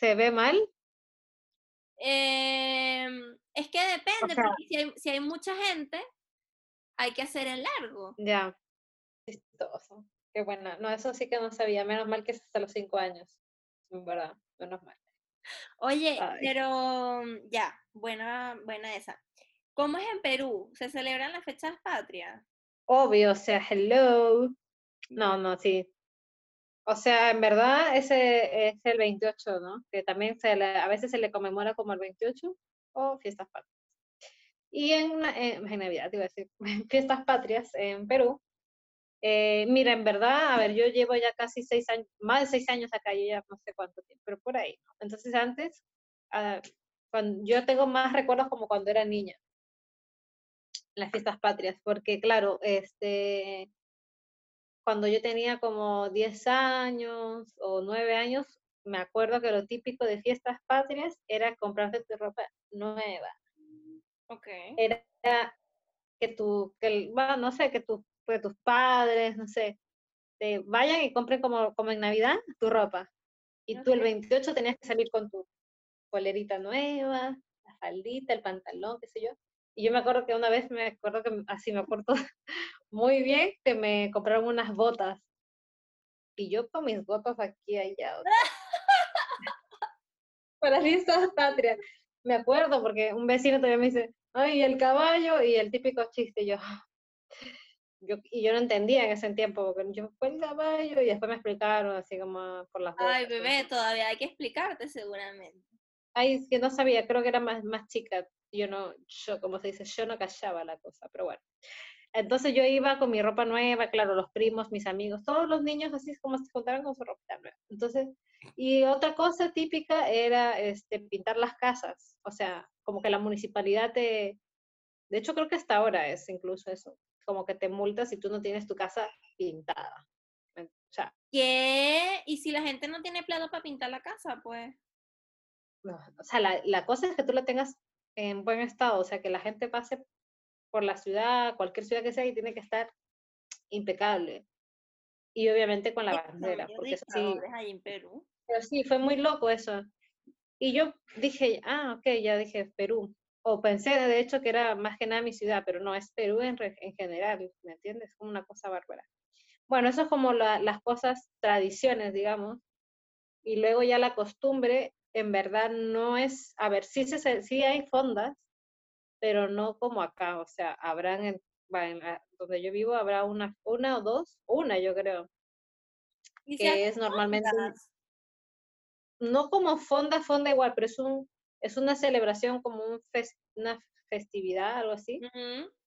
¿se ve mal? Eh, es que depende, porque si hay, mucha gente, hay que hacer el largo. Ya. chistoso. Qué buena. No, eso sí que no sabía. Menos mal que es hasta los cinco años. En verdad, menos mal. Oye, Ay. pero ya, buena, buena esa. ¿Cómo es en Perú? ¿Se celebran las fechas patrias? Obvio, o sea, hello. No, no, sí. O sea, en verdad ese es el 28, ¿no? Que también se le- a veces se le conmemora como el 28 o fiestas patrias. Y en, en, en Navidad, te iba a decir, fiestas patrias en Perú. eh, mira, en verdad, a ver, yo llevo ya casi seis años, más de seis años acá, yo ya no sé cuánto tiempo, pero por ahí, ¿no? Entonces antes, ah, cuando, yo tengo más recuerdos como cuando era niña, las fiestas patrias, porque claro, este, cuando yo tenía como 10 años o 9 años, me acuerdo que lo típico de fiestas patrias era comprarte tu ropa nueva. Ok. Era que tu, que bueno, no sé, que, tu, que tus padres, no sé, te vayan y compren como, como en Navidad tu ropa. Y tú el Ok. 28 tenías que salir con tu polerita nueva, la faldita, el pantalón, qué sé yo. Y yo me acuerdo que una vez me acuerdo que así me acuerdo muy bien que me compraron unas botas. Y yo con mis botas aquí allá. Para fiestas patrias. Me acuerdo porque un vecino todavía me dice, ay, el caballo y el típico chiste. Y yo, yo, y yo no entendía en ese tiempo, porque yo, fue el caballo, y después me explicaron así como por las botas. Ay, bebé, todavía hay que explicarte seguramente. Ay, es que no sabía, creo que era más, más chica. Yo no, yo, como se dice, yo no callaba la cosa, pero bueno. Entonces yo iba con mi ropa nueva, claro, los primos, mis amigos, todos los niños así es como se juntaron con su ropa nueva. Entonces, y otra cosa típica era este, pintar las casas, o sea, como que la municipalidad te, de hecho creo que hasta ahora es incluso eso, como que te multa si tú no tienes tu casa pintada. O sea, ¿Qué? ¿Y si la gente no tiene plata para pintar la casa? Pues. no, o sea, la, la cosa es que tú la tengas en buen estado, o sea, que la gente pase por la ciudad, cualquier ciudad que sea, y tiene que estar impecable. Y obviamente con la Qué bandera, porque eso sí, ahí en Perú. pero sí, fue muy loco eso. Y yo dije, ah, ok, ya dije Perú. O pensé de hecho que era más que nada mi ciudad, pero no, es Perú en, re- en general, ¿me entiendes? Como una cosa bárbara. Bueno, eso es como la- las cosas, tradiciones, digamos. Y luego ya la costumbre, en verdad no es, a ver, sí, se- sí hay fondas, pero no como acá, o sea, habrán, en, en donde yo vivo, habrá una, una o dos, una yo creo, Y que es normalmente, fondas. no como fonda, fonda igual, pero es, un, es una celebración como un fes- una festividad, algo así,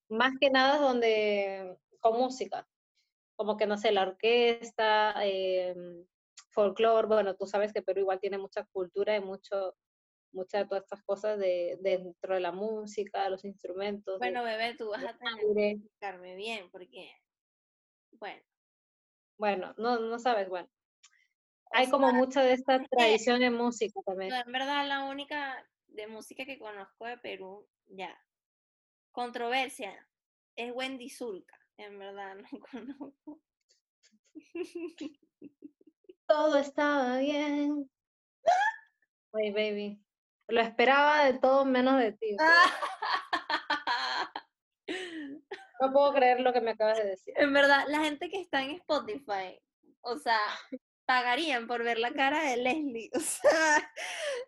más que nada donde, con música, como que no sé, la orquesta, eh, folclore, bueno, tú sabes que Perú igual tiene mucha cultura y mucho, muchas de todas estas cosas de, dentro de la música, los instrumentos, de- Bueno, bebé, tú vas de a tener que explicarme bien, porque, bueno, Bueno, no, no sabes, bueno. Hay como mucha de esta tradición en música también. en verdad la única de música que conozco de Perú, ya, controversia, es Wendy Zulka, en verdad no conozco. Todo estaba bien. Ay, baby. Lo esperaba de todo menos de ti. No puedo creer lo que me acabas de decir. En verdad, la gente que está en Spotify, o sea, pagarían por ver la cara de Leslie. O sea,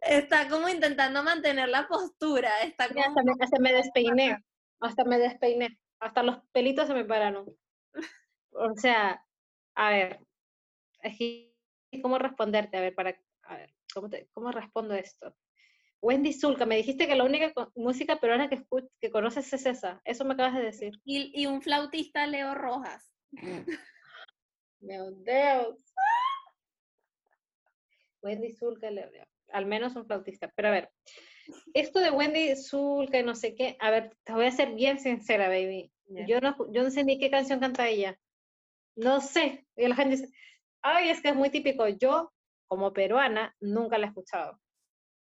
está como intentando mantener la postura. Está como. hasta, me, hasta me despeiné. Hasta me despeiné. Hasta los pelitos se me pararon. O sea, a ver. ¿cómo responderte? A ver, para. A ver, ¿cómo, te- cómo respondo esto? Wendy Zulka, me dijiste que la única música peruana que, conoces es esa. Eso me acabas de decir. Y, y un flautista Leo Rojas. Meu Deus. Wendy Zulka, le- al menos un flautista. Pero a ver, esto de Wendy Zulka y no sé qué, a ver, te voy a ser bien sincera, baby. Yo no, yo no sé ni qué canción canta ella. No sé. Y la gente dice, ay, es que es muy típico. Yo, como peruana, nunca la he escuchado.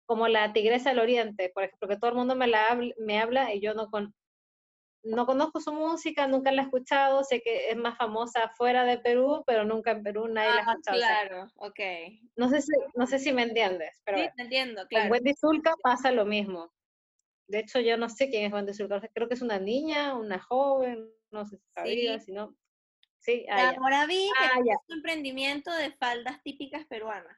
Como la Tigresa del Oriente, por ejemplo, que todo el mundo me, la habl- me habla y yo no, con, no conozco su música, nunca la he escuchado. Sé que es más famosa fuera de Perú, pero nunca en Perú nadie la ha Ah, escuchado. O sea, claro, ok. no sé si, no sé si me entiendes, pero Sí, bueno, te entiendo, con claro. Wendy Zulka pasa lo mismo. De hecho, yo no sé quién es Wendy Zulka. o creo que es una niña, una joven, no sé si sabía, Sí. si no. Sí, ah, ahora vi que Ah, ya. un emprendimiento de faldas típicas peruanas.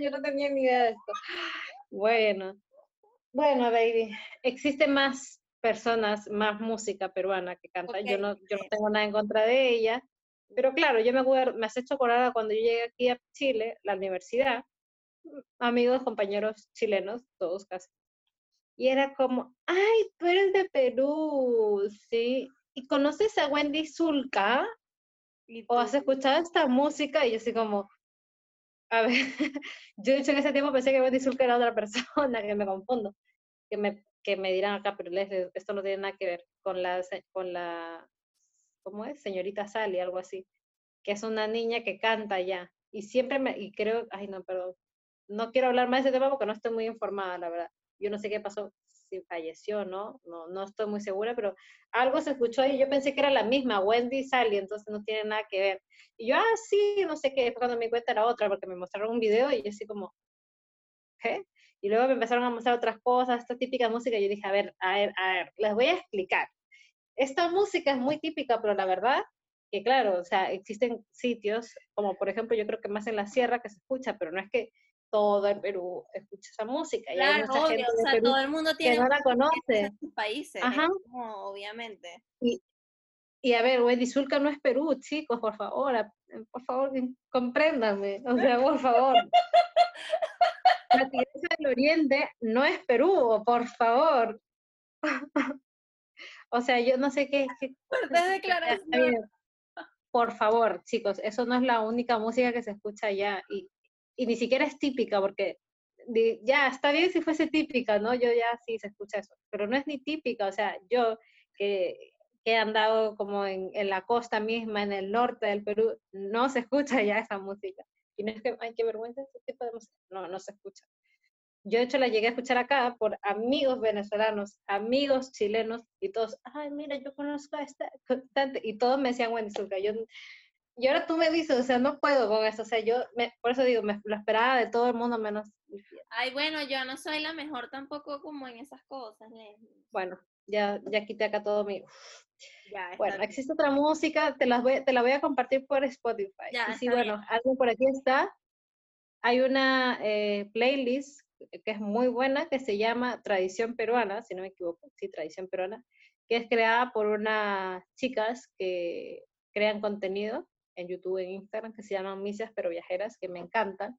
Yo no tenía ni idea de esto. Bueno, bueno, baby. Existe más personas, más música peruana que cantan. Yo no, yo no tengo nada en contra de ella. Pero claro, yo me acuerdo, me has hecho acordar cuando yo llegué aquí a Chile, la universidad, amigos, compañeros chilenos, todos casi. Y era como, ay, tú eres de Perú, ¿sí? ¿Y conoces a Wendy Zulka? ¿O has escuchado esta música? Y yo así como, a ver, yo de hecho en ese tiempo pensé que Wendy Zulka era otra persona, que me confundo, que me, que me dirán acá, pero esto no tiene nada que ver con la, con la, ¿cómo es? Señorita Sally, algo así, que es una niña que canta ya. Y siempre me, y creo, ay no, perdón, no quiero hablar más de ese tema porque no estoy muy informada, la verdad. Yo no sé qué pasó, si falleció, ¿no? No, no estoy muy segura, pero algo se escuchó y yo pensé que era la misma, Wendy Sally, entonces no tiene nada que ver. Y yo, ah, sí, no sé qué, después cuando me cuenta era otra, porque me mostraron un video y yo así como, ¿qué? Y luego me empezaron a mostrar otras cosas, esta típica música, y yo dije, a ver, a ver, a ver, les voy a explicar. Esta música es muy típica, pero la verdad que claro, o sea, existen sitios, como por ejemplo, yo creo que más en la sierra que se escucha, pero no es que todo el Perú escucha esa música, y Claro, obvio, gente o sea, todo el mundo que tiene no la conoce. en sus países, Ajá. como, obviamente. Y a ver, Wendy Zulka no es Perú, chicos, por favor, a- por favor, compréndanme, o sea, por favor. La Tigresa del Oriente no es Perú, por favor. O sea, yo no sé qué. qué- bien. Por favor, chicos, eso no es la única música que se escucha allá. Y, y ni siquiera es típica, porque ya está bien si fuese típica, ¿no? Yo ya sí se escucha eso, pero no es ni típica. O sea, yo que, que he andado como en, en la costa misma, en el norte del Perú, no se escucha ya esa música. Y no es que, ay, qué vergüenza ese tipo de música. No, no se escucha. Yo de hecho la llegué a escuchar acá por amigos venezolanos, amigos chilenos, y todos, ay, mira, yo conozco a esta cantante, y todos me decían Wendy. Yo, y ahora tú me dices, o sea, no puedo con eso, o sea, yo, me- por eso digo, me lo esperaba de todo el mundo menos. Ay, bueno, yo no soy la mejor tampoco como en esas cosas, Leslie. Bueno, ya, ya quité acá todo mi... Ya, Bueno, bien. existe otra música, te, las voy, te la voy a compartir por Spotify. Ya, y sí, está bueno, algo por aquí está. Hay una eh, playlist que es muy buena que se llama Tradición Peruana, si no me equivoco, sí, Tradición Peruana, que es creada por unas chicas que crean contenido en YouTube, en Instagram, que se llaman Misias Pero Viajeras, que me encantan,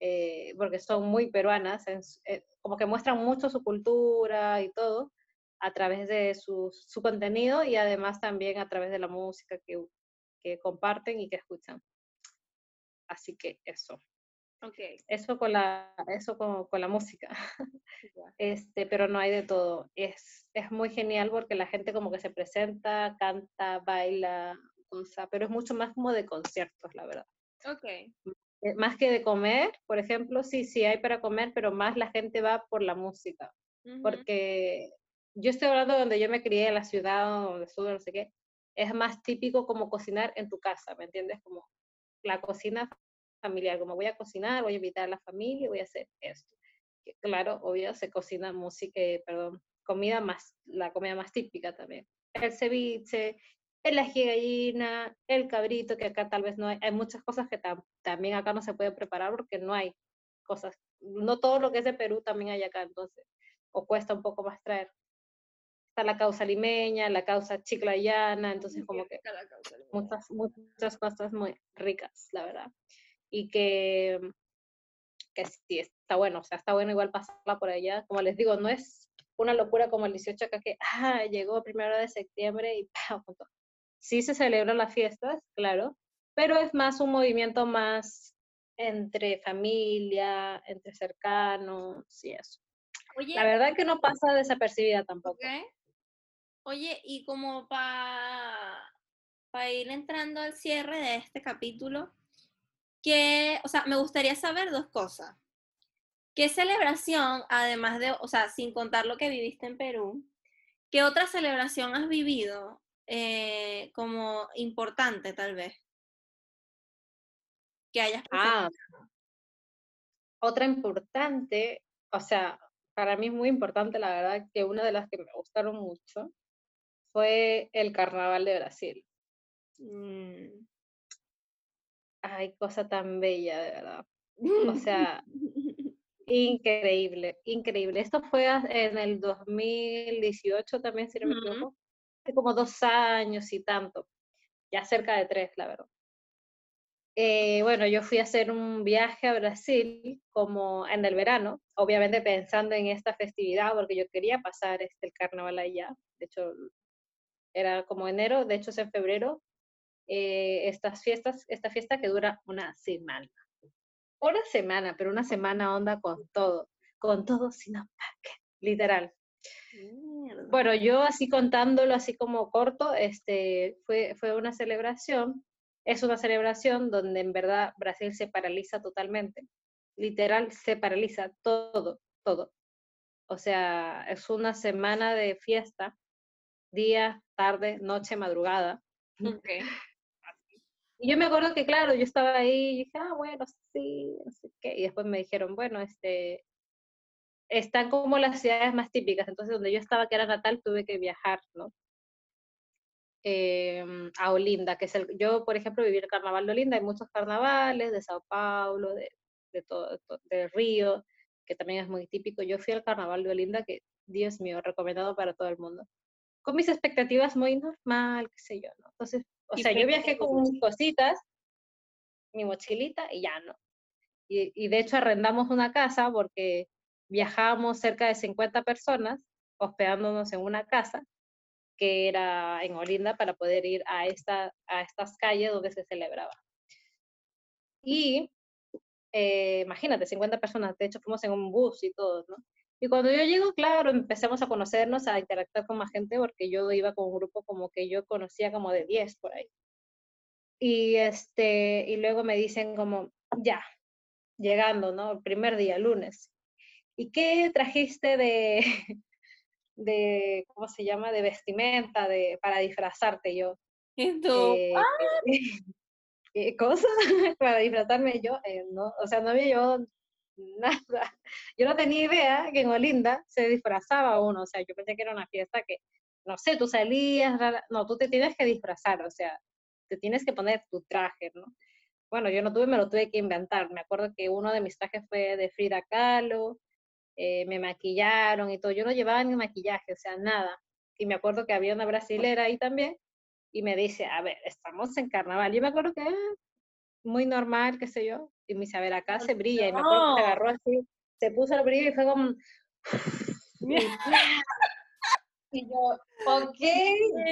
eh, porque son muy peruanas, en eh, como que muestran mucho su cultura y todo a través de su, su contenido y además también a través de la música que, que comparten y que escuchan. Así que eso, Ok, eso con la, eso con, con la música. ya. Este, pero no hay de todo. Es, es muy genial porque la gente como que se presenta, canta, baila, cosa, pero es mucho más como de conciertos, la verdad. ok. Eh, Más que de comer, por ejemplo, sí, sí hay para comer, pero más la gente va por la música. ujú. Porque yo estoy hablando de donde yo me crié, en la ciudad, donde estuve, no sé qué, es más típico como cocinar en tu casa, ¿me entiendes? Como la cocina familiar, como voy a cocinar, voy a invitar a la familia, voy a hacer esto. Que, Claro, obvio, se cocina música, eh, perdón, comida más, la comida más típica también. El ceviche, el ají de gallina, el cabrito, que acá tal vez no hay, hay muchas cosas que tam- también acá no se pueden preparar porque no hay cosas, no todo lo que es de Perú también hay acá, entonces, o cuesta un poco más traer. Está la causa limeña, la causa chiclayana, entonces como que muchas, muchas cosas muy ricas, la verdad. Y que, que sí, está bueno, o sea, está bueno igual pasarla por allá. Como les digo, no es una locura como el 18 acá que, ah, llegó primero de septiembre y ¡pam! Sí se celebran las fiestas, claro, pero es más un movimiento más entre familia, entre cercanos y eso. Oye, La verdad que no pasa desapercibida tampoco. Oye, y como para ir entrando al cierre de este capítulo, que, o sea, me gustaría saber dos cosas. ¿Qué celebración, además de, o sea, sin contar lo que viviste en Perú, qué otra celebración has vivido eh, como importante tal vez? Que hayas Ah, otra importante, o sea, para mí es muy importante, la verdad, que una de las que me gustaron mucho fue el Carnaval de Brasil. Mm. Ay, cosa tan bella, de verdad. O sea, increíble, increíble. Esto fue en el 2018 también, si no me equivoco. Como dos años y tanto. Ya cerca de tres, la verdad. Eh, bueno, yo fui a hacer un viaje a Brasil como en el verano, obviamente pensando en esta festividad porque yo quería pasar este, el carnaval allá. De hecho, era como enero, de hecho es en febrero, eh, estas fiestas, esta fiesta que dura una semana. Una semana, pero una semana onda con todo, con todo sin ataque, literal. Bueno, yo así contándolo así como corto, este, fue, fue una celebración, es una celebración donde en verdad Brasil se paraliza totalmente, literal se paraliza todo, todo. O sea, es una semana de fiesta, día, tarde, noche, madrugada. Okay. Y yo me acuerdo que, claro, yo estaba ahí y dije, ah, bueno, sí, no sé qué. Y después me dijeron, bueno, este, están como las ciudades más típicas. Entonces, donde yo estaba, que era natal, tuve que viajar, ¿no? Em, a Olinda, que es el, yo, por ejemplo, viví el carnaval de Olinda, hay muchos carnavales de Sao Paulo, de, de todo, de Río, que también es muy típico. Yo fui al carnaval de Olinda, que, Dios mío, recomendado para todo el mundo. Con mis expectativas muy normal, qué sé yo, ¿no? Entonces, o sea, yo viajé con mis cositas, mi mochilita y ya no. Y, y, de hecho arrendamos una casa porque viajábamos cerca de 50 personas hospedándonos en una casa que era en Olinda para poder ir a, esta, a estas calles donde se celebraba. Y eh, imagínate, 50 personas, de hecho fuimos en un bus y todo, ¿no? Y cuando yo llego, claro, empezamos a conocernos, a interactuar con más gente, porque yo iba con un grupo como que yo conocía como de 10 por ahí. Y, este, y luego me dicen como, ya, llegando, ¿no? El primer día, lunes. ¿Y qué trajiste de, de ¿cómo se llama? De vestimenta, de, para disfrazarte yo? Esto, eh, ¿Qué cosa? para disfrazarme yo, eh, no, o sea, no había yo nada. Yo no tenía idea que en Olinda se disfrazaba uno, o sea, yo pensé que era una fiesta que, no sé, tú salías, no, tú te tienes que disfrazar, o sea, te tienes que poner tu traje, ¿no? Bueno, yo no tuve, me lo tuve que inventar. Me acuerdo que uno de mis trajes fue de Frida Kahlo, eh, me maquillaron y todo. Yo no llevaba ni maquillaje, o sea, nada. Y me acuerdo que había una brasilera ahí también y me dice, a ver, estamos en carnaval. Yo me acuerdo que ah, muy normal, qué sé yo, y me dice, a ver, acá se brilla, y me acuerdo que se agarró así, se puso el brillo y fue como... y yo, ok,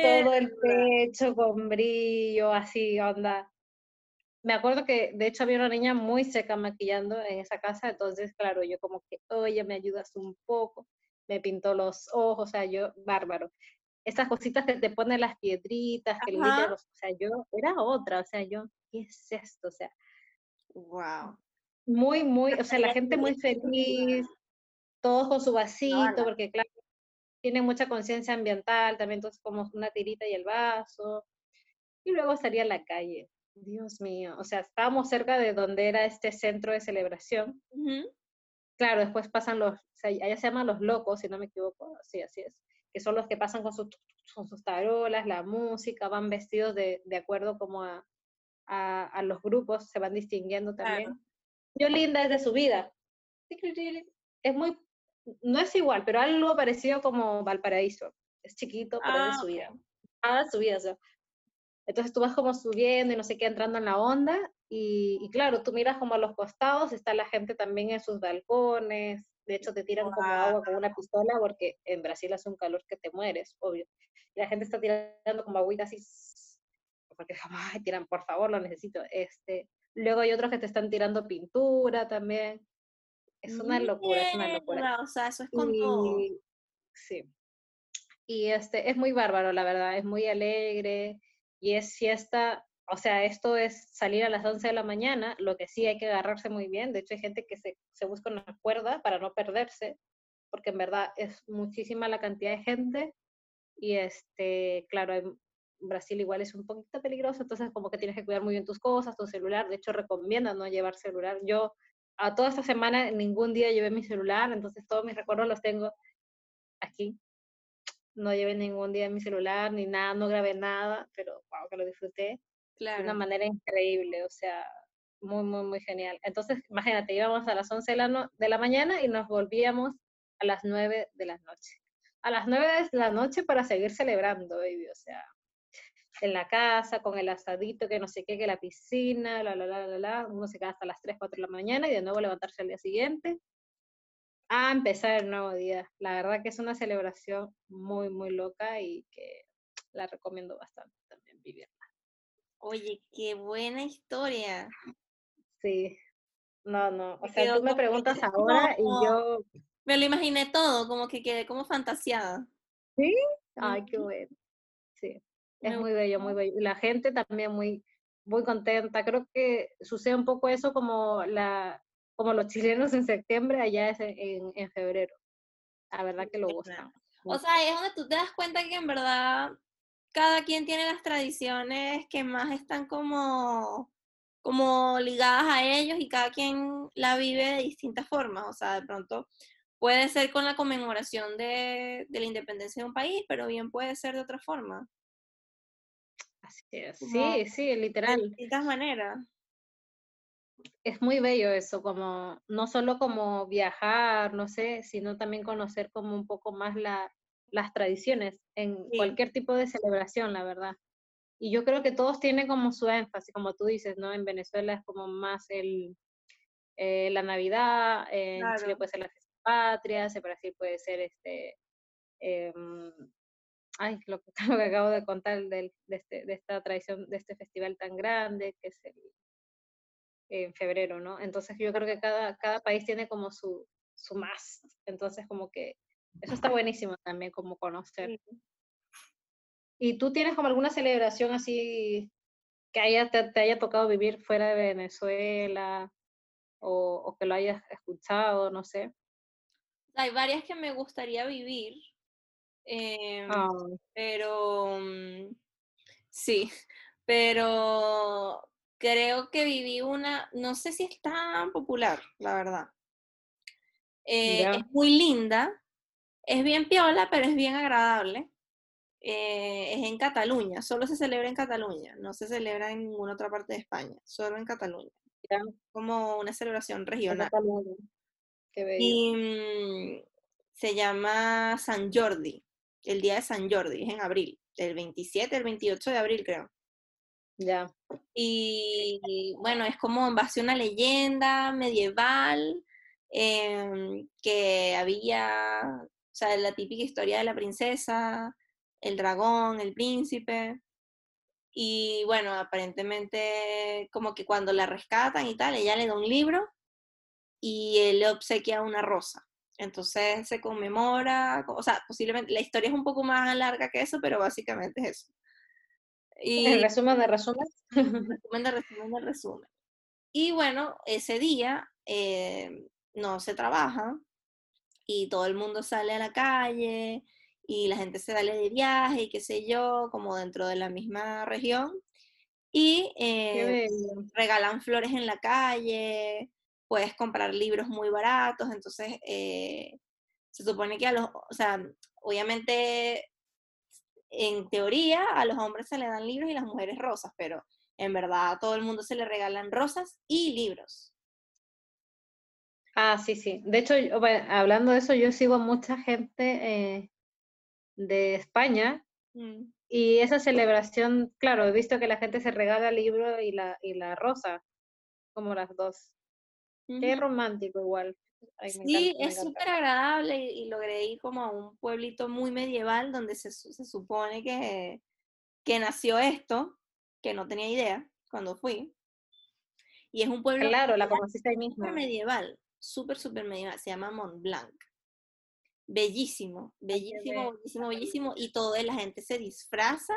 todo el pecho con brillo, así, onda. Me acuerdo que de hecho había una niña muy seca maquillando en esa casa, entonces, claro, yo como que, oye, me ayudas un poco, me pintó los ojos, o sea, yo, bárbaro. Estas cositas que te ponen las piedritas, que limpian los, o sea, yo era otra, o sea, yo, ¿qué es esto? O sea, Wow. Muy, muy, o sea, la gente muy feliz, todos con su vasito, porque claro, tienen mucha conciencia ambiental, también entonces como una tirita y el vaso. Y luego salía a la calle. Dios mío, o sea, estábamos cerca de donde era este centro de celebración. Claro, después pasan los, o sea, allá se llaman los locos, si no me equivoco, sí, así es, que son los que pasan con, con sus tarolas, la música, van vestidos de, de acuerdo como a, a, los grupos, se van distinguiendo también. Yo Linda es de su vida. Es muy, no es igual, pero algo parecido como Valparaíso. Es chiquito, pero es de ah, su vida. Ah, su vida, Entonces tú vas como subiendo y no sé qué, entrando en la onda. Y, claro, tú miras como a los costados, está la gente también en sus balcones. De hecho, te tiran como agua con una pistola porque en Brasil hace un calor que te mueres, obvio. Y la gente está tirando como agüita así porque jamás tiran, por favor, lo necesito. Este, luego hay otros que te están tirando pintura también. Es una locura, es una locura. O sea, eso es con todo. Sí. Y este, es muy bárbaro, la verdad, es muy alegre y es fiesta, o sea, esto es salir a las 11 de la mañana, lo que sí hay que agarrarse muy bien, de hecho hay gente que se, se busca una cuerda para no perderse, porque en verdad es muchísima la cantidad de gente y este, claro, hay Brasil igual es un poquito peligroso, entonces como que tienes que cuidar muy bien tus cosas, tu celular, de hecho recomienda no llevar celular. Yo a toda esta semana ningún día llevé mi celular, entonces todos mis recuerdos los tengo aquí, no llevé ningún día mi celular ni nada, no grabé nada, pero wow, que lo disfruté de una manera increíble, o sea, muy, muy, muy genial. Entonces, imagínate, íbamos a las 11 de la, de la mañana y nos volvíamos a las 9 de la noche. A las 9 de la noche para seguir celebrando, baby, o sea, en la casa, con el asadito, que no sé qué, que la piscina, la, la, la, la, la, uno se queda hasta las 3, 4 de la mañana y de nuevo levantarse al día siguiente a empezar el nuevo día. La verdad que es una celebración muy, muy loca y que la recomiendo bastante también vivirla. Oye, qué buena historia. Sí, no, no, o sea, tú me preguntas ahora y yo... Me lo imaginé todo, como que quedé como fantaseada. ¿Sí? Ay, qué bueno. Sí, es muy bello, muy bello. Y la gente también muy, muy contenta. Creo que sucede un poco eso como la, como los chilenos en septiembre, allá es en, en febrero. La verdad que lo gustan. O sea, es donde tú te das cuenta que en verdad cada quien tiene las tradiciones que más están como, como ligadas a ellos y cada quien la vive de distintas formas. O sea, de pronto puede ser con la conmemoración de, de la independencia de un país, pero bien puede ser de otra forma. Así es. sí, sí, literal. De distintas maneras es muy bello eso, como no solo como viajar, no sé, sino también conocer como un poco más la, las tradiciones en cualquier tipo de celebración, la verdad. Y yo creo que todos tienen como su énfasis, como tú dices, ¿no? En Venezuela es como más el, eh, la Navidad, en Chile puede ser la fiesta patria, en Brasil puede ser este, em, ay, lo que, lo que, acabo de contar de, este, de esta tradición, de este festival tan grande, que es el en febrero, ¿no? Entonces yo creo que cada, cada país tiene como su, su más. Entonces como que eso está buenísimo también como conocer. ¿Y tú tienes como alguna celebración así que haya, te, haya tocado vivir fuera de Venezuela o, o, que lo hayas escuchado, no sé? Hay varias que me gustaría vivir, eh, pero mm, sí, pero creo que viví una, no sé si es tan popular, la verdad. Eh, es muy linda, es bien piola, pero es bien agradable. Eh, es en Cataluña, solo se celebra en Cataluña, no se celebra en ninguna otra parte de España, solo en Cataluña. Como una celebración regional. Y mm, se llama San Jordi, el día de San Jordi, es en abril, el 27, el 28 de abril creo. Ya. Y bueno, es como en base a una leyenda medieval em, que había, o sea, la típica historia de la princesa, el dragón, el príncipe. Y bueno, aparentemente como que cuando la rescatan y tal, ella le da un libro y él le obsequia una rosa. Entonces se conmemora, o sea, posiblemente la historia es un poco más larga que eso, pero básicamente es eso. Y, el resumen de resumen. resumen de resumen de resumen. Y bueno, ese día eh, no se trabaja y todo el mundo sale a la calle y la gente se sale de viaje y qué sé yo, como dentro de la misma región. Y eh, regalan flores en la calle, puedes comprar libros muy baratos, entonces eh, se supone que a los, o sea, obviamente en teoría a los hombres se le dan libros y las mujeres rosas, pero en verdad a todo el mundo se le regalan rosas y libros. Ah, sí, sí. De hecho, hablando de eso, yo sigo mucha gente eh, de España mm. y esa celebración, claro, he visto que la gente se regala el libro y la, y la rosa, como las dos. Qué romántico igual. Sí, es súper agradable y, logré ir como a un pueblito muy medieval donde se, se supone que, que, nació esto, que no tenía idea cuando fui. Y es un pueblo claro, la conociste ahí mismo. medieval, súper, súper medieval, se llama Mont Blanc. Bellísimo, bellísimo, bellísimo, bellísimo. Y toda la gente se disfraza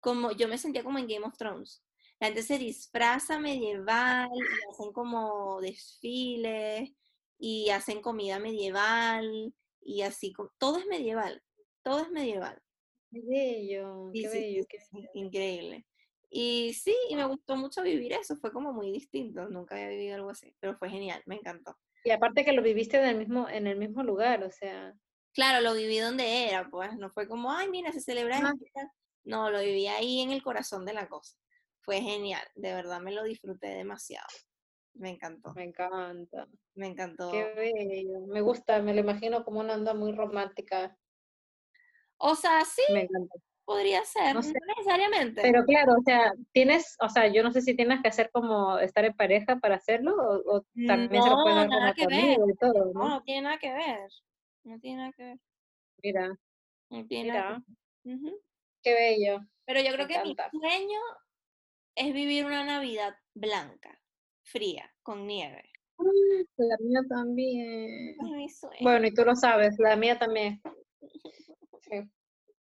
como, yo me sentía como en Game of Thrones. La gente se disfraza medieval y hacen como desfiles y hacen comida medieval y así, todo es medieval, todo es medieval. Qué bello, qué bello, qué increíble. Y sí, y me gustó mucho vivir eso, fue como muy distinto, nunca había vivido algo así, pero fue genial, me encantó. Y aparte que lo viviste en el mismo, en el mismo lugar, o sea. claro, lo viví donde era, pues, no fue como, ay, mira, se celebra tal". No, lo viví ahí en el corazón de la cosa. Fue genial, de verdad me lo disfruté demasiado. Me encantó, Me encanta. me encantó. Qué bello. Me gusta, me lo imagino como una onda muy romántica. O sea, sí, Me encanta. podría ser, No no, sé, necesariamente. Pero claro, o sea, tienes, o sea, yo no sé si tienes que hacer como estar en pareja para hacerlo o, o también se lo puedes no, dar nada como que ver. y todo, No, ¿no? no tiene nada que ver. No tiene nada que ver. Mira, No tiene nada que mira. Ujú. qué bello. Pero yo Me creo que mi sueño es vivir una Navidad blanca, fría, con nieve. Mm, La mía también. Mi. Bueno, y tú lo sabes, la mía también. Sí, Pero,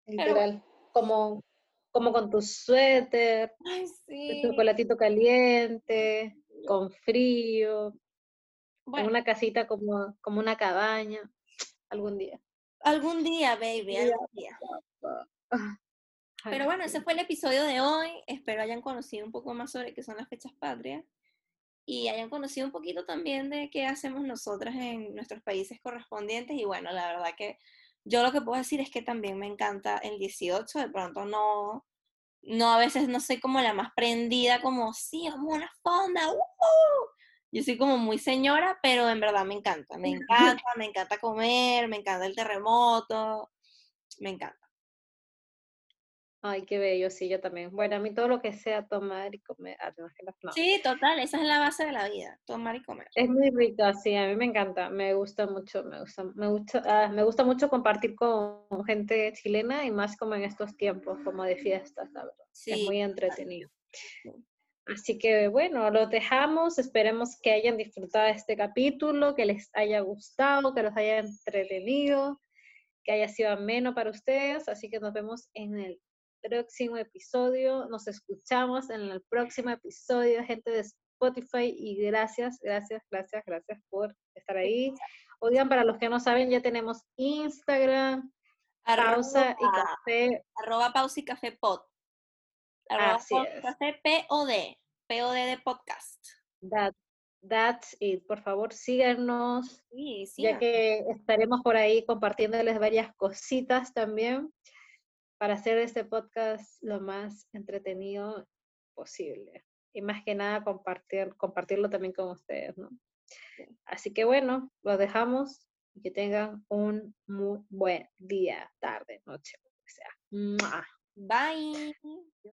literal. Como, como con tu suéter, ay, tu chocolatito caliente, con frío, en una casita como, como una cabaña, algún día. algún día, baby, algún día. Pero bueno, ese fue el episodio de hoy. Espero hayan conocido un poco más sobre qué son las fechas patrias y hayan conocido un poquito también de qué hacemos nosotras en nuestros países correspondientes. Y bueno, la verdad que yo lo que puedo decir es que también me encanta el 18. De pronto no, no a veces no soy como la más prendida, como sí, a una fonda. ¡uhú!". Yo soy como muy señora, pero en verdad me encanta. Me encanta, me encanta comer, me encanta el terremoto, me encanta. Ay, qué bello, sí, yo también. Bueno, a mí todo lo que sea tomar y comer, es que no, no. Sí, total, esa es la base de la vida, tomar y comer. Es muy rico, sí, a mí me encanta, me gusta mucho, me gusta, me gusta, ah, me gusta mucho compartir con gente chilena y más como en estos tiempos, como de fiestas, la verdad. Es Sí, muy entretenido. sí. Así que bueno, los dejamos, esperemos que hayan disfrutado este capítulo, que les haya gustado, que los haya entretenido, que haya sido ameno para ustedes, así que nos vemos en el próximo episodio, nos escuchamos en el próximo episodio, gente de Spotify, y gracias, gracias, gracias, gracias por estar ahí. Oigan, para los que no saben, ya tenemos Instagram, pausa y Arroba, café, arroba pausa y café pod. Arroba así pausa es. café POD, POD de podcast. That, that's it. Por favor, síganos, Sí, sí. ya que estaremos por ahí compartiéndoles varias cositas también para hacer este podcast lo más entretenido posible. Y más que nada compartir, compartirlo también con ustedes, ¿no? Así que bueno, los dejamos y que tengan un muy buen día, tarde, noche, lo que sea. Bye.